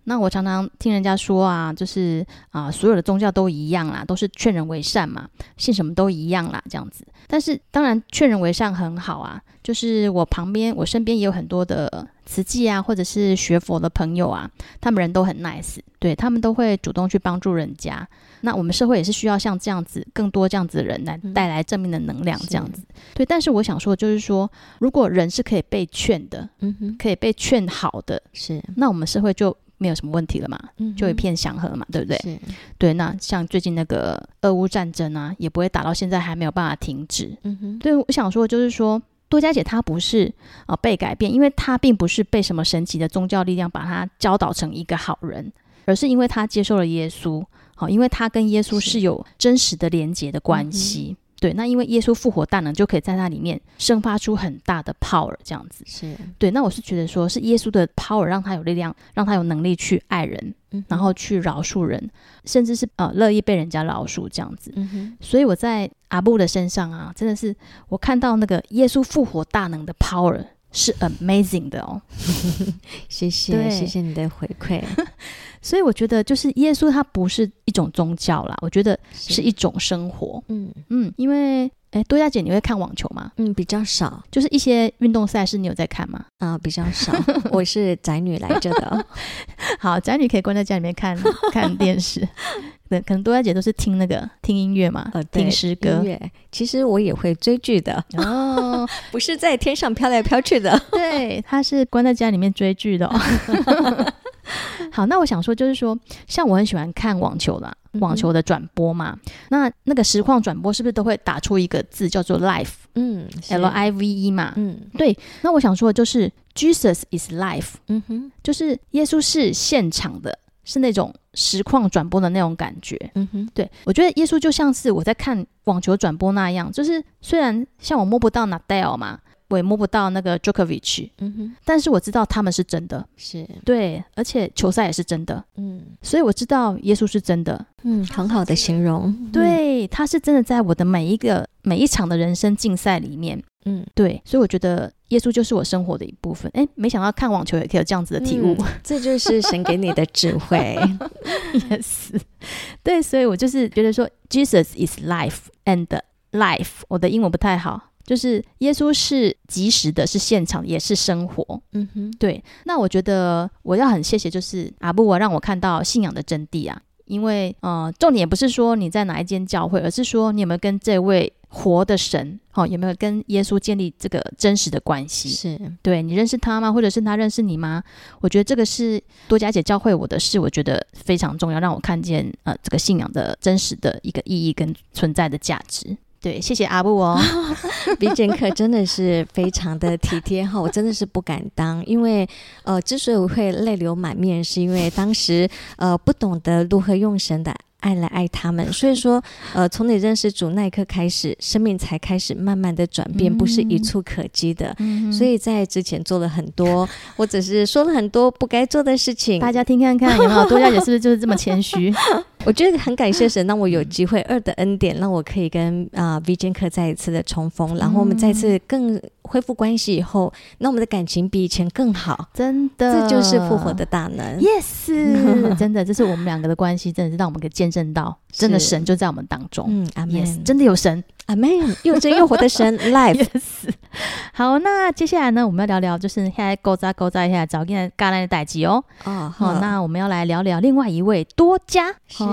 那我常常听人家说啊，就是啊，所有的宗教都一样啦，都是劝人为善嘛，信什么都一样啦，这样子。但是当然劝人为善很好啊，就是我旁边我身边也有很多的慈济啊，或者是学佛的朋友啊，他们人都很 nice，对，他们都会主动去帮助人家。那我们社会也是需要像这样子更多这样子的人来带来正面的能量，这样子。嗯、对，但是我想说，就是说，如果人是可以被劝的，嗯哼，可以被劝好的，是，那我们社会就没有什么问题了嘛，嗯，就一片祥和嘛，对不对？对。那像最近那个俄乌战争啊，也不会打到现在还没有办法停止，嗯哼。对，我想说，就是说，多佳姐她不是啊、呃、被改变，因为她并不是被什么神奇的宗教力量把她教导成一个好人，而是因为她接受了耶稣。好，因为她跟耶稣是有真实的连结的关系，嗯、对。那因为耶稣复活大能，就可以在那里面生发出很大的 power，这样子是对。那我是觉得说，是耶稣的 power 让他有力量，让他有能力去爱人，嗯、然后去饶恕人，甚至是呃乐意被人家饶恕这样子。所以我在阿布的身上啊，真的是我看到那个耶稣复活大能的 power 是 amazing 的哦。谢谢，谢谢你的回馈。所以我觉得，就是耶稣他不是一种宗教啦，我觉得是一种生活。嗯嗯，因为哎，多佳姐，你会看网球吗？嗯，比较少，就是一些运动赛事，你有在看吗？啊、呃，比较少。我是宅女来着的。好，宅女可以关在家里面看 看电视。对，可能多佳姐都是听那个听音乐嘛，呃，听诗歌。音乐，其实我也会追剧的哦，不是在天上飘来飘去的。对，她是关在家里面追剧的哦。好，那我想说，就是说，像我很喜欢看网球啦，网球的转播嘛，嗯、那那个实况转播是不是都会打出一个字叫做 life？嗯，L I V E 嘛，嗯，对。那我想说的就是 Jesus is life，嗯哼，就是耶稣是现场的，是那种实况转播的那种感觉，嗯哼，对。我觉得耶稣就像是我在看网球转播那样，就是虽然像我摸不到 Nadal 嘛。我也摸不到那个 Djokovic，嗯哼，但是我知道他们是真的，是。对，而且球赛也是真的，嗯，所以我知道耶稣是真的，嗯，很好的形容，对，他是真的在我的每一个每一场的人生竞赛里面，嗯，对，所以我觉得耶稣就是我生活的一部分。哎，没想到看网球也可以有这样子的体悟，嗯、这就是神给你的智慧，yes，对，所以我就是觉得说，Jesus is life and life，我的英文不太好。就是耶稣是即时的，是现场，也是生活。嗯哼，对。那我觉得我要很谢谢，就是阿布我让我看到信仰的真谛啊。因为呃，重点不是说你在哪一间教会，而是说你有没有跟这位活的神，哦，有没有跟耶稣建立这个真实的关系？是对你认识他吗？或者是他认识你吗？我觉得这个是多加姐教会我的事，我觉得非常重要，让我看见呃这个信仰的真实的一个意义跟存在的价值。对，谢谢阿布哦。剑客真的是非常的体贴哈，我真的是不敢当，因为呃，之所以我会泪流满面，是因为当时呃不懂得如何用神的爱来爱他们，所以说呃，从你认识主那一刻开始，生命才开始慢慢的转变，不是一触可及的，嗯、所以在之前做了很多，或者是说了很多不该做的事情，大家听看看有没有？多佳姐是不是就是这么谦虚？我觉得很感谢神，让我有机会二的恩典，让我可以跟啊、呃、V 剑客再一次的重逢，然后我们再次更恢复关系以后，那我们的感情比以前更好，真的，这就是复活的大能。Yes，真的，这是我们两个的关系，真的是让我们可以见证到，真的神就在我们当中。嗯。Yes，真的有神。阿门，又真又活的神，Life。Yes. 好，那接下来呢，我们要聊聊，就是现在勾扎勾扎一下，找进来橄榄的代志哦。哦，好，那我们要来聊聊另外一位多加。是，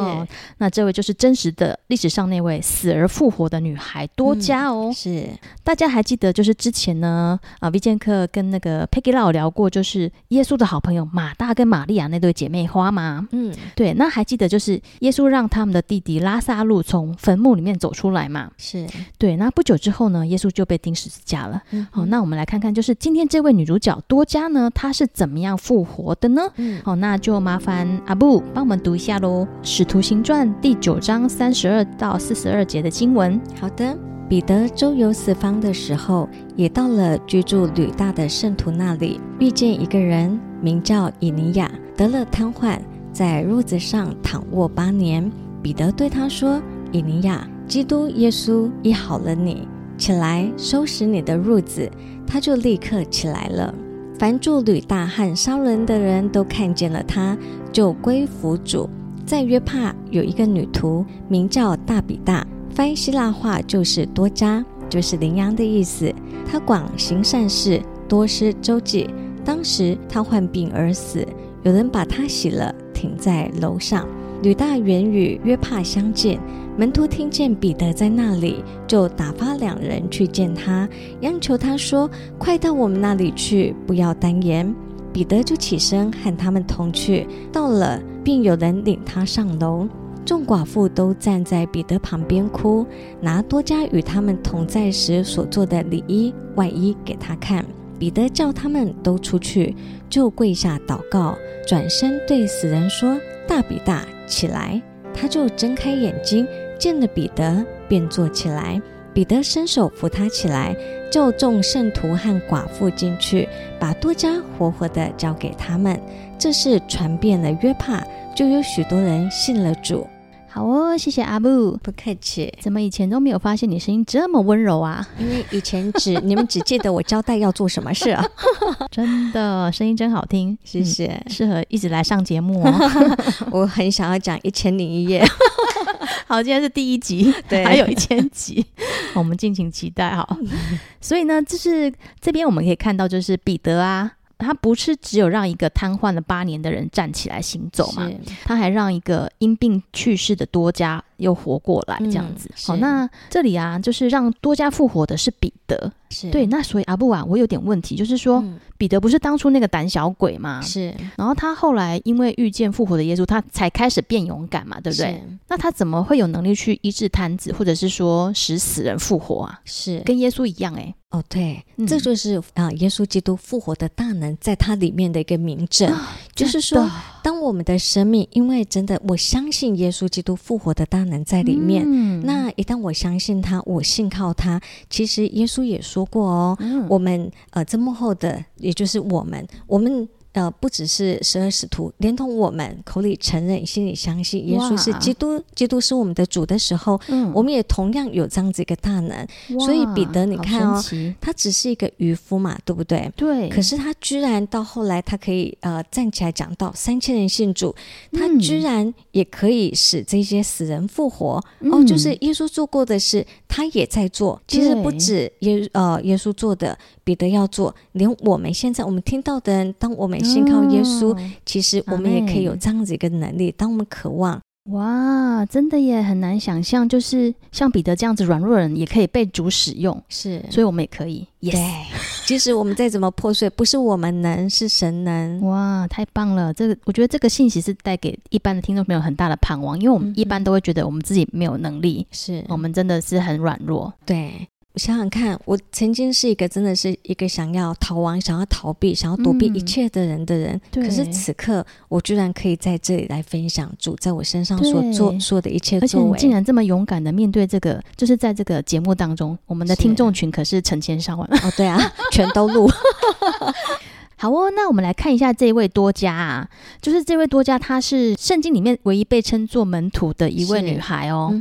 那这位就是真实的历史上那位死而复活的女孩多加哦。嗯、是，大家还记得，就是之前呢，啊，V 剑客跟那个 Peggy Lau 聊过，就是耶稣的好朋友马大跟玛利亚那对姐妹花吗？嗯，对。那还记得，就是耶稣让他们的弟弟拉萨路从坟墓里面走出来嘛？是。对，那不久之后呢，耶稣就被钉十字架了。好、嗯哦，那我们来看看，就是今天这位女主角多加呢，她是怎么样复活的呢？好、嗯哦，那就麻烦阿布帮我们读一下喽，《使徒行传》第九章三十二到四十二节的经文。好的，彼得周游四方的时候，也到了居住吕大的圣徒那里，遇见一个人名叫以尼亚，得了瘫痪，在褥子上躺卧八年。彼得对他说：“以尼亚。”基督耶稣医好了你，起来收拾你的褥子，他就立刻起来了。凡住吕大和沙仑的人都看见了他，就归服主。在约帕有一个女徒，名叫大比大，翻希腊话就是多佳，就是羚羊的意思。她广行善事，多施周济。当时她患病而死，有人把她洗了，停在楼上。吕大原与约帕相见。门徒听见彼得在那里，就打发两人去见他，央求他说：“快到我们那里去，不要单言。”彼得就起身和他们同去，到了，便有人领他上楼。众寡妇都站在彼得旁边哭，拿多佳与他们同在时所做的里衣外衣给他看。彼得叫他们都出去，就跪下祷告，转身对死人说：“大比大，起来！”他就睁开眼睛。见了彼得，便坐起来。彼得伸手扶他起来，就众圣徒和寡妇进去，把多加活活的交给他们。这事传遍了约帕，就有许多人信了主。好哦，谢谢阿布，不客气。怎么以前都没有发现你声音这么温柔啊？因为以前只你们只记得我交代要做什么事啊，真的声音真好听，谢谢，嗯、适合一直来上节目哦。我很想要讲一千零一夜。好，今天是第一集，对，还有一千集，我们敬请期待哈。所以呢，就是这边我们可以看到，就是彼得啊。他不是只有让一个瘫痪了八年的人站起来行走嘛？他还让一个因病去世的多加又活过来，这样子。嗯、好，那这里啊，就是让多加复活的是彼得。是对，那所以阿布啊，我有点问题，就是说、嗯、彼得不是当初那个胆小鬼吗？是，然后他后来因为遇见复活的耶稣，他才开始变勇敢嘛，对不对？那他怎么会有能力去医治瘫子，或者是说使死人复活啊？是跟耶稣一样哎、欸。哦，对，嗯、这就是啊，耶稣基督复活的大能在他里面的一个明证，啊、就是说，当我们的生命，因为真的我相信耶稣基督复活的大能在里面，嗯、那一旦我相信他，我信靠他，其实耶稣也说。过哦，嗯、我们呃，这幕后的，也就是我们，我们。呃，不只是十二使徒，连同我们口里承认、心里相信耶稣是基督，基督是我们的主的时候，嗯、我们也同样有这样子一个大能。哇所以彼得，你看哦，他只是一个渔夫嘛，对不对？对。可是他居然到后来，他可以呃站起来讲到，三千人信主，他居然也可以使这些死人复活。嗯、哦，就是耶稣做过的事，他也在做。其实不止耶呃耶稣做的，彼得要做，连我们现在我们听到的人，当我们。信靠耶稣，其实我们也可以有这样子一个能力。当我们渴望，哇，真的也很难想象，就是像彼得这样子软弱的人，也可以被主使用。是，所以我们也可以。对，即使我们再怎么破碎，不是我们能，是神能。哇，太棒了！这个我觉得这个信息是带给一般的听众朋友很大的盼望，因为我们一般都会觉得我们自己没有能力，是我们真的是很软弱。对。我想想看，我曾经是一个真的是一个想要逃亡、想要逃避、想要躲避一切的人的人。嗯、可是此刻，我居然可以在这里来分享主在我身上所做对做的一切作为。而且你竟然这么勇敢的面对这个，就是在这个节目当中，我们的听众群可是成千上万 哦。对啊，全都录。好哦，那我们来看一下这位多加啊，就是这位多加，她是圣经里面唯一被称作门徒的一位女孩哦。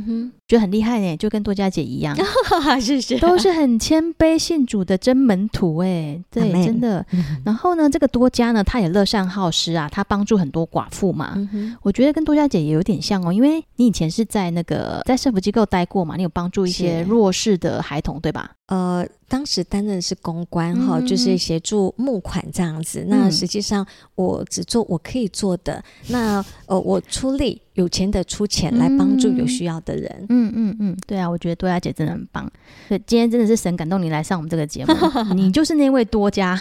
觉得很厉害呢，就跟多佳姐一样，谢谢，都是很谦卑信主的真门徒哎，对，真的。然后呢，这个多佳呢，他也乐善好施啊，他帮助很多寡妇嘛。我觉得跟多佳姐也有点像哦，因为你以前是在那个在社福机构待过嘛，你有帮助一些弱势的孩童，对吧？呃，当时担任是公关哈，就是协助募款这样子。那实际上我只做我可以做的，那呃，我出力。有钱的出钱来帮助有需要的人，嗯嗯嗯，对啊，我觉得多佳姐真的很棒。所以今天真的是神感动你来上我们这个节目，你就是那位多加，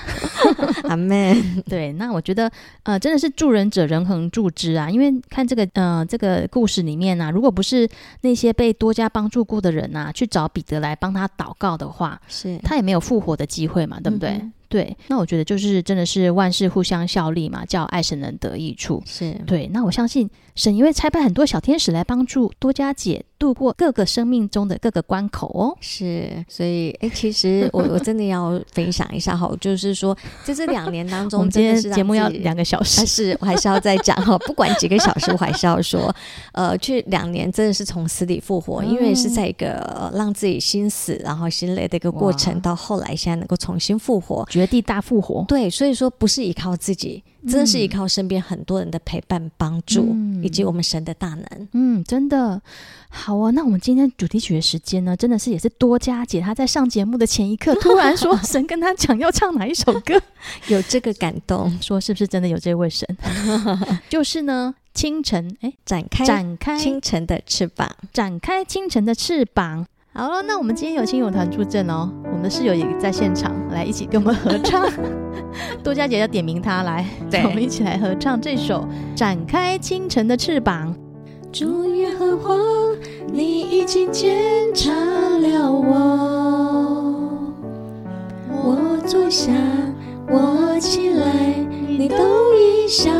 阿妹。对，那我觉得呃，真的是助人者人恒助之啊。因为看这个呃这个故事里面啊，如果不是那些被多加帮助过的人啊，去找彼得来帮他祷告的话，是他也没有复活的机会嘛，对不对？对，那我觉得就是真的是万事互相效力嘛，叫爱神能得益处。是对，那我相信神因为差派很多小天使来帮助多加姐度过各个生命中的各个关口哦。是，所以哎，其实我 我真的要分享一下哈，就是说在这两年当中，我们今天节目要两个小时，但是我还是要再讲哈，不管几个小时，我还是要说，呃，去两年真的是从死里复活，因为是在一个让自己心死然后心累的一个过程，到后来现在能够重新复活。绝地大复活，对，所以说不是依靠自己，真的是依靠身边很多人的陪伴、帮助，嗯、以及我们神的大能。嗯，真的好啊。那我们今天主题曲的时间呢，真的是也是多加姐她在上节目的前一刻，突然说 神跟她讲要唱哪一首歌，有这个感动，说是不是真的有这位神？就是呢，清晨，哎，展开，展开清晨的翅膀，展开清晨的翅膀。好了，那我们今天有亲友团助阵哦，我们的室友也在现场，来一起跟我们合唱。多佳姐要点名他来，对我们一起来合唱这首《展开清晨的翅膀》。主耶和华，你已经检查了我，我坐下，我起来，你都已晓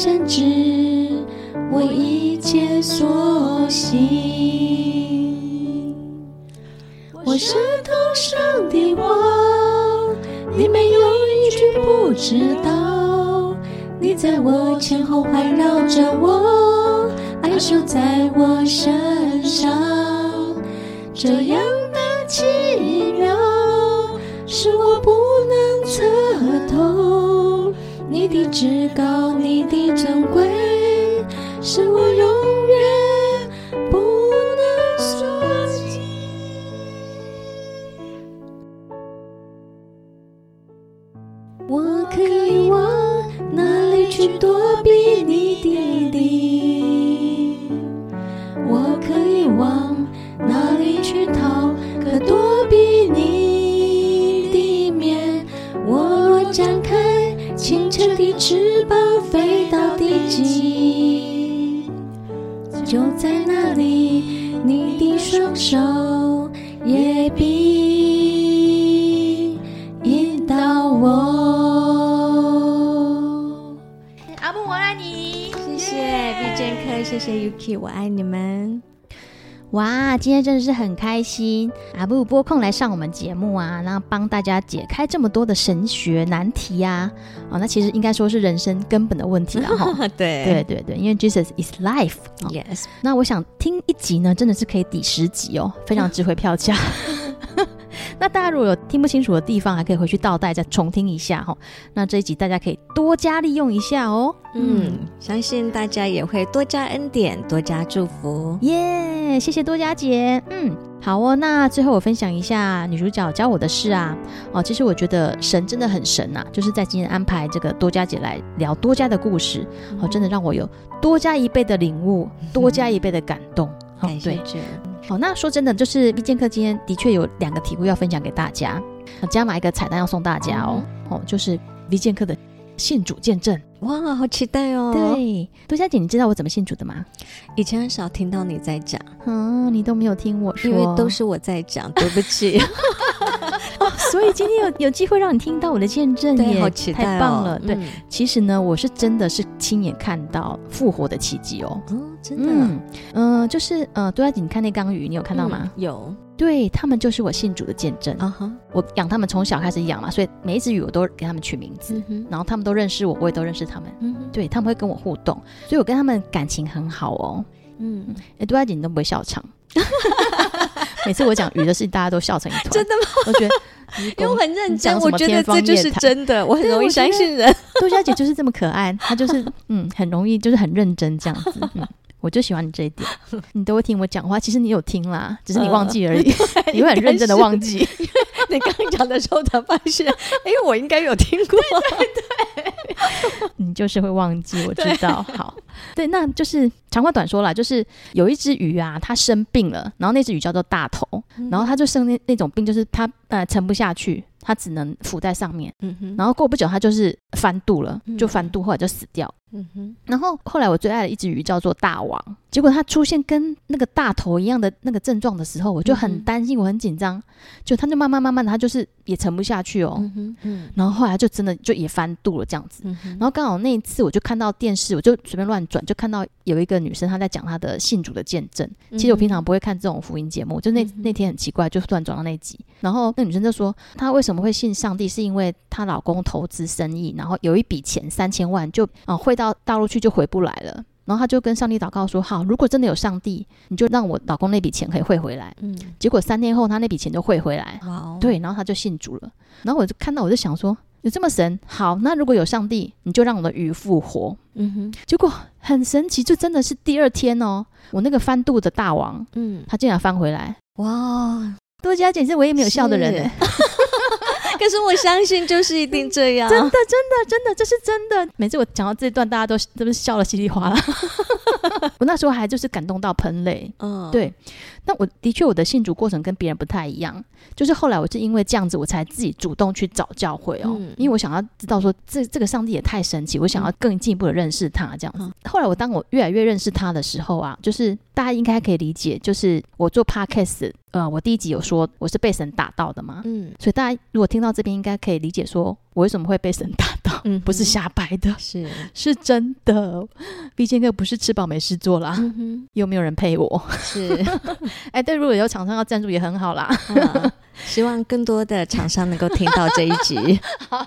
深知我一切所行。我舌头上的话，你没有一句不知道。你在我前后环绕着我，爱守在我身上，这样的奇妙是我不的至高，你的珍贵，是我 Yuki，我爱你们。哇，今天真的是很开心，阿布拨空来上我们节目啊，然后帮大家解开这么多的神学难题啊。哦，那其实应该说是人生根本的问题了哈。对对对对，因为 Jesus is life。Yes。那我想听一集呢，真的是可以抵十集哦，非常值回 票价。那大家如果有听不清楚的地方，还可以回去倒带再重听一下哈。那这一集大家可以多加利用一下哦。嗯，相信大家也会多加恩典，多加祝福。耶，谢谢多加姐。嗯，好哦。那最后我分享一下女主角教我的事啊。哦，其实我觉得神真的很神呐、啊，就是在今天安排这个多加姐来聊多加的故事，哦，真的让我有多加一倍的领悟，多加一倍的感动。感谢主。好，那说真的，就是 V 健客今天的确有两个题目要分享给大家，加码一个彩蛋要送大家哦，嗯、哦，就是 V 健客的信主见证。哇，好期待哦！对，多加姐，你知道我怎么信主的吗？以前很少听到你在讲，嗯，你都没有听我说，因为都是我在讲，对不起。哦，所以今天有有机会让你听到我的见证耶，好期待哦，太棒了。对，嗯，其实呢，我是真的是亲眼看到复活的奇迹哦。哦，真的，嗯，呃，就是呃，多加姐，你看那缸鱼，你有看到吗？嗯，有，对，他们就是我信主的见证啊哈。Uh-huh. 我养他们从小开始养嘛，所以每一只鱼我都给他们取名字，嗯，然后他们都认识我，我也都认识他们。嗯，对，他们会跟我互动，所以我跟他们感情很好哦。嗯，哎，多加姐，你都不会笑场。每次我讲鱼的事情，大家都笑成一团。真的吗？我觉得，因为我很认真，我觉得这就是真的。我很容易相信人。杜小姐就是这么可爱，她就是嗯，很容易就是很认真这样子。嗯，我就喜欢你这一点，你都会听我讲话。其实你有听啦，只是你忘记而已。呃、你会很认真的忘记。你刚刚讲的时候才发现，哎，我应该有听过。对，对，对，你就是会忘记，我知道。好，对，那就是长话短说啦，就是有一只鱼啊，它生病了，然后那只鱼叫做大头，嗯、然后它就生那那种病，就是它呃沉不下去。它只能浮在上面，嗯哼，然后过不久它就是翻肚了，就翻肚，后来就死掉，嗯哼，然后后来我最爱的一只鱼叫做大王，结果它出现跟那个大头一样的那个症状的时候，我就很担心，我很紧张，就它就慢慢慢慢的，它就是也沉不下去哦，嗯哼，嗯，然后后来就真的就也翻肚了这样子，嗯哼，然后刚好那一次我就看到电视，我就随便乱转，就看到有一个女生她在讲她的信主的见证，其实我平常不会看这种福音节目，就那那天很奇怪，就突然转到那一集，然后那女生就说她为什么会信上帝，是因为她老公投资生意，然后有一笔钱三千万就啊汇到大陆去就回不来了，然后她就跟上帝祷告说：好，如果真的有上帝，你就让我老公那笔钱可以汇回来。嗯，结果三天后他那笔钱就汇回来。哇哦，对，然后他就信主了。然后我就看到我就想说，有这么神？好，那如果有上帝，你就让我的鱼复活。嗯哼，结果很神奇，就真的是第二天哦，我那个翻肚的大王，嗯，他竟然翻回来。哇，多加姐是唯一没有笑的人。可是我相信，就是一定这样。真的，真的，真的，这是真的。每次我讲到这一段，大家都都是笑得稀里哗啦。我那时候还就是感动到喷泪。嗯，对。那我的确，我的信主过程跟别人不太一样。就是后来我是因为这样子，我才自己主动去找教会哦，嗯、因为我想要知道说，这这个上帝也太神奇，我想要更进一步的认识他这样子。嗯、后来我当我越来越认识他的时候啊，就是大家应该可以理解，就是我做 podcast，呃，我第一集有说我是被神打到的嘛，嗯，所以大家如果听到这边，应该可以理解说我为什么会被神打到。嗯，不是瞎掰的，是是真的。毕竟哥不是吃饱没事做啦，嗯、又没有人陪我，是。哎，对，如果有厂商要赞助也很好啦。啊希望更多的厂商能够听到这一集。好，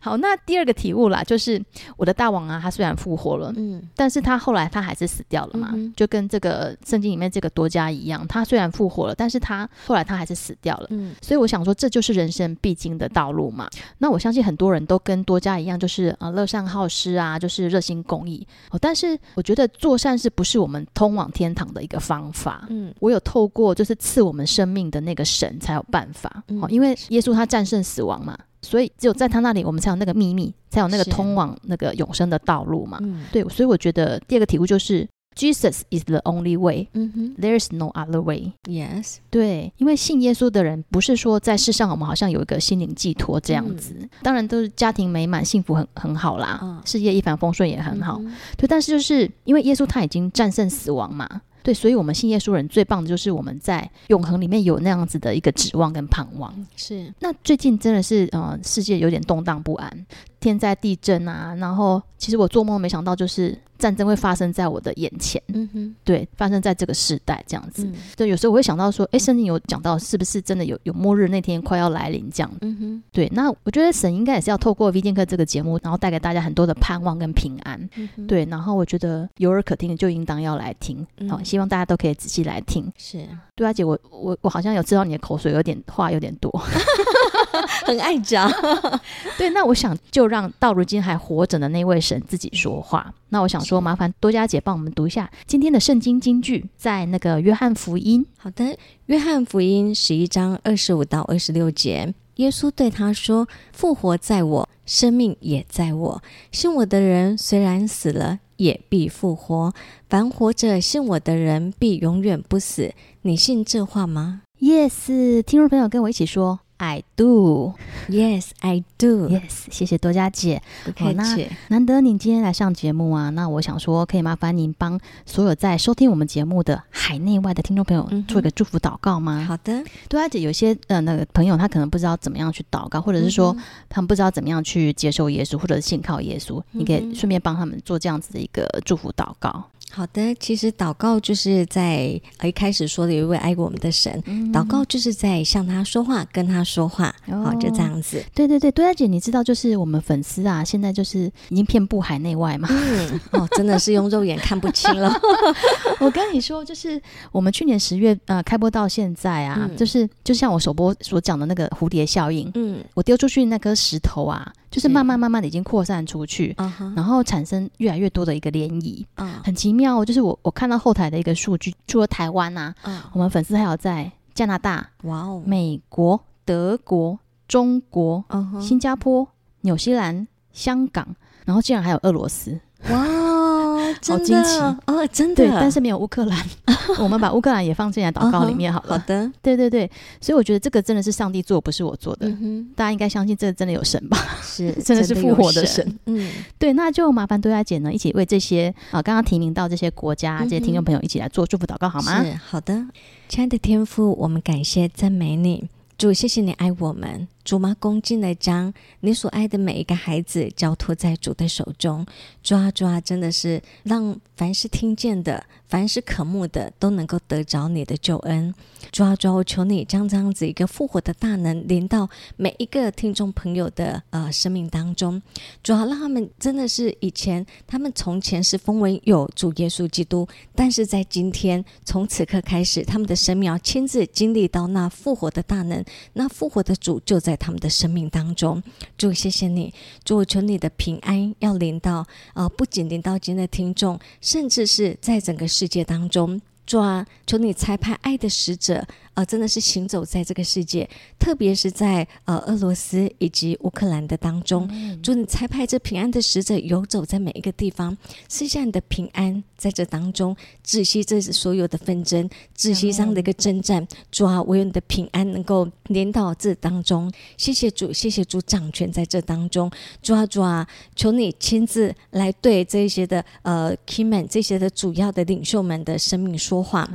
好，那第二个体悟啦，就是我的大王啊，他虽然复活了，嗯，但是他后来他还是死掉了嘛，嗯、就跟这个圣经里面这个多加一样，他虽然复活了，但是他后来他还是死掉了，嗯，所以我想说，这就是人生必经的道路嘛。那我相信很多人都跟多加一样，就是啊，乐善好施啊，就是热心公益。哦，但是我觉得做善事不是我们通往天堂的一个方法。嗯，我有透过就是赐我们生命的那个神才有办法。法，哦，因为耶稣他战胜死亡嘛，所以只有在他那里，我们才有那个秘密，才有那个通往那个永生的道路嘛。对，所以我觉得第二个体悟就是，Jesus is the only way，，There's no other way，Yes，对，因为信耶稣的人，不是说在世上我们好像有一个心灵寄托这样子，当然都是家庭美满、幸福很很好啦，事业一帆风顺也很好，对，但是就是因为耶稣他已经战胜死亡嘛。对，所以，我们信耶稣人最棒的就是我们在永恒里面有那样子的一个指望跟盼望。是，那最近真的是，呃，世界有点动荡不安。天灾地震啊，然后其实我做梦没想到，就是战争会发生在我的眼前。嗯哼，对，发生在这个时代这样子。嗯、对，有时候我会想到说，哎，圣经有讲到，是不是真的有有末日那天快要来临这样？嗯哼，对。那我觉得神应该也是要透过 V 健客这个节目，然后带给大家很多的盼望跟平安。嗯，对。然后我觉得有耳可听的就应当要来听。好、嗯，希望大家都可以仔细来听。是，对啊，姐，我我我好像有知道你的口水有点话有点多，很爱讲。对，那我想就让。到如今还活着的那位神自己说话。那我想说，麻烦多加姐帮我们读一下今天的圣经金句，在那个约翰福音。好的，约翰福音十一章二十五到二十六节，耶稣对他说：“复活在我，生命也在我。信我的人虽然死了，也必复活；凡活着信我的人，必永远不死。你信这话吗？”Yes，听众朋友跟我一起说。I do, yes, I do, yes。谢谢多佳姐，不客气。难得您今天来上节目啊，那我想说，可以麻烦您帮所有在收听我们节目的海内外的听众朋友做一个祝福祷告吗？好的，多佳姐，有些呃那个朋友他可能不知道怎么样去祷告，或者是说他们不知道怎么样去接受耶稣，或者是信靠耶稣，你可以顺便帮他们做这样子的一个祝福祷告。好的，其实祷告就是在一开始说的有一位爱过我们的神，嗯、祷告就是在向他说话，跟他说话，哦、好就这样子。对对对，多加姐，你知道就是我们粉丝啊，现在就是已经遍布海内外嘛，嗯，哦，真的是用肉眼看不清了。我跟你说，就是我们去年十月呃开播到现在啊，嗯、就是就像我首播所讲的那个蝴蝶效应，嗯，我丢出去那颗石头啊。就是慢慢慢慢的已经扩散出去，然后产生越来越多的一个涟漪，很奇妙。就是我我看到后台的一个数据，除了台湾啊，我们粉丝还有在加拿大、哇哦、美国、德国、中国、新加坡、纽西兰、香港，然后竟然还有俄罗斯，哇。好惊奇哦，真的，对，但是没有乌克兰，我们把乌克兰也放进来祷告里面好了。好的，对对对，所以我觉得这个真的是上帝做，不是我做的。大家应该相信这个真的有神吧？是，真的是复活的神。嗯，对，那就麻烦多加姐呢，一起为这些啊刚刚提名到这些国家这些听众朋友一起来做祝福祷告好吗？是，好的，亲爱的天父，我们感谢赞美你，主，谢谢你爱我们。主妈？恭敬的将你所爱的每一个孩子交托在主的手中，抓抓，真的是让凡是听见的、凡是渴慕的，都能够得着你的救恩。抓抓，我求你将这样子一个复活的大能临到每一个听众朋友的呃生命当中，主要让他们真的是以前他们从前是封闻有主耶稣基督，但是在今天从此刻开始，他们的生命要亲自经历到那复活的大能，那复活的主就在。他们的生命当中，主，谢谢你，主，我求你的平安要临到，呃，不仅临到今天的听众，甚至是在整个世界当中，主啊，求你裁判爱的使者。啊、呃，真的是行走在这个世界，特别是在呃俄罗斯以及乌克兰的当中，主、嗯、你差派这平安的使者游走在每一个地方，赐下你的平安在这当中，窒息这所有的纷争，窒息这样的一个征战。主啊，唯有你的平安能够连到这当中。谢谢主，谢谢主掌权在这当中。主啊，主啊，求你亲自来对这些的呃 key man 这些的主要的领袖们的生命说话，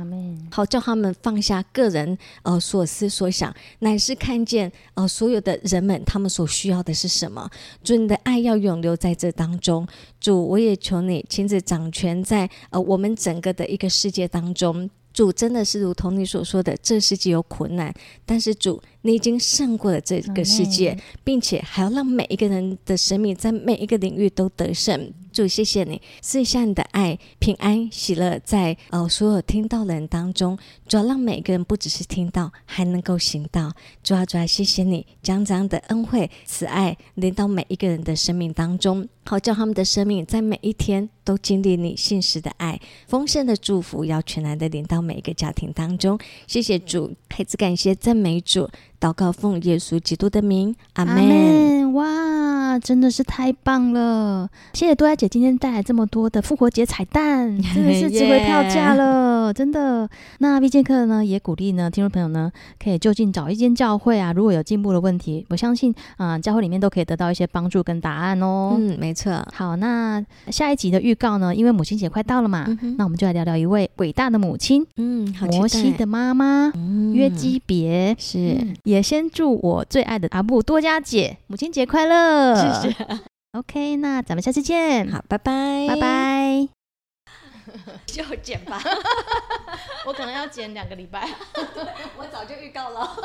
好叫他们放下个人。呃所思所想，乃是看见呃所有的人们他们所需要的是什么。主，你的爱要永留在这当中。主，我也求你亲自掌权在呃我们整个的一个世界当中。主，真的是如同你所说的，这世界有苦难，但是主，你已经胜过了这个世界，并且还要让每一个人的生命在每一个领域都得胜。主，谢谢你，赐下你的爱、平安、喜乐，在呃所有听到的人当中，主要让每一个人不只是听到，还能够行道。主啊，主啊，谢谢你将这样的恩惠、慈爱临到每一个人的生命当中，好叫他们的生命在每一天都经历你信实的爱、丰盛的祝福，要全然的临到每一个家庭当中。谢谢主，孩子感谢赞美主。祷告奉耶稣基督的名，阿门。哇，真的是太棒了！谢谢多佳姐今天带来这么多的复活节彩蛋，真的是值回票价了.真的。那 V 健客呢，也鼓励呢听众朋友呢，可以就近找一间教会啊，如果有进步的问题，我相信啊、呃，教会里面都可以得到一些帮助跟答案哦。嗯，没错。好，那下一集的预告呢，因为母亲节快到了嘛，嗯、那我们就来聊聊一位伟大的母亲，嗯，摩西的妈妈、嗯、约基别是。嗯也先祝我最爱的阿布多加姐母亲节快乐！谢谢。OK，那咱们下次见。好，拜拜，拜拜。就剪吧，我可能要剪两个礼拜。我早就预告了。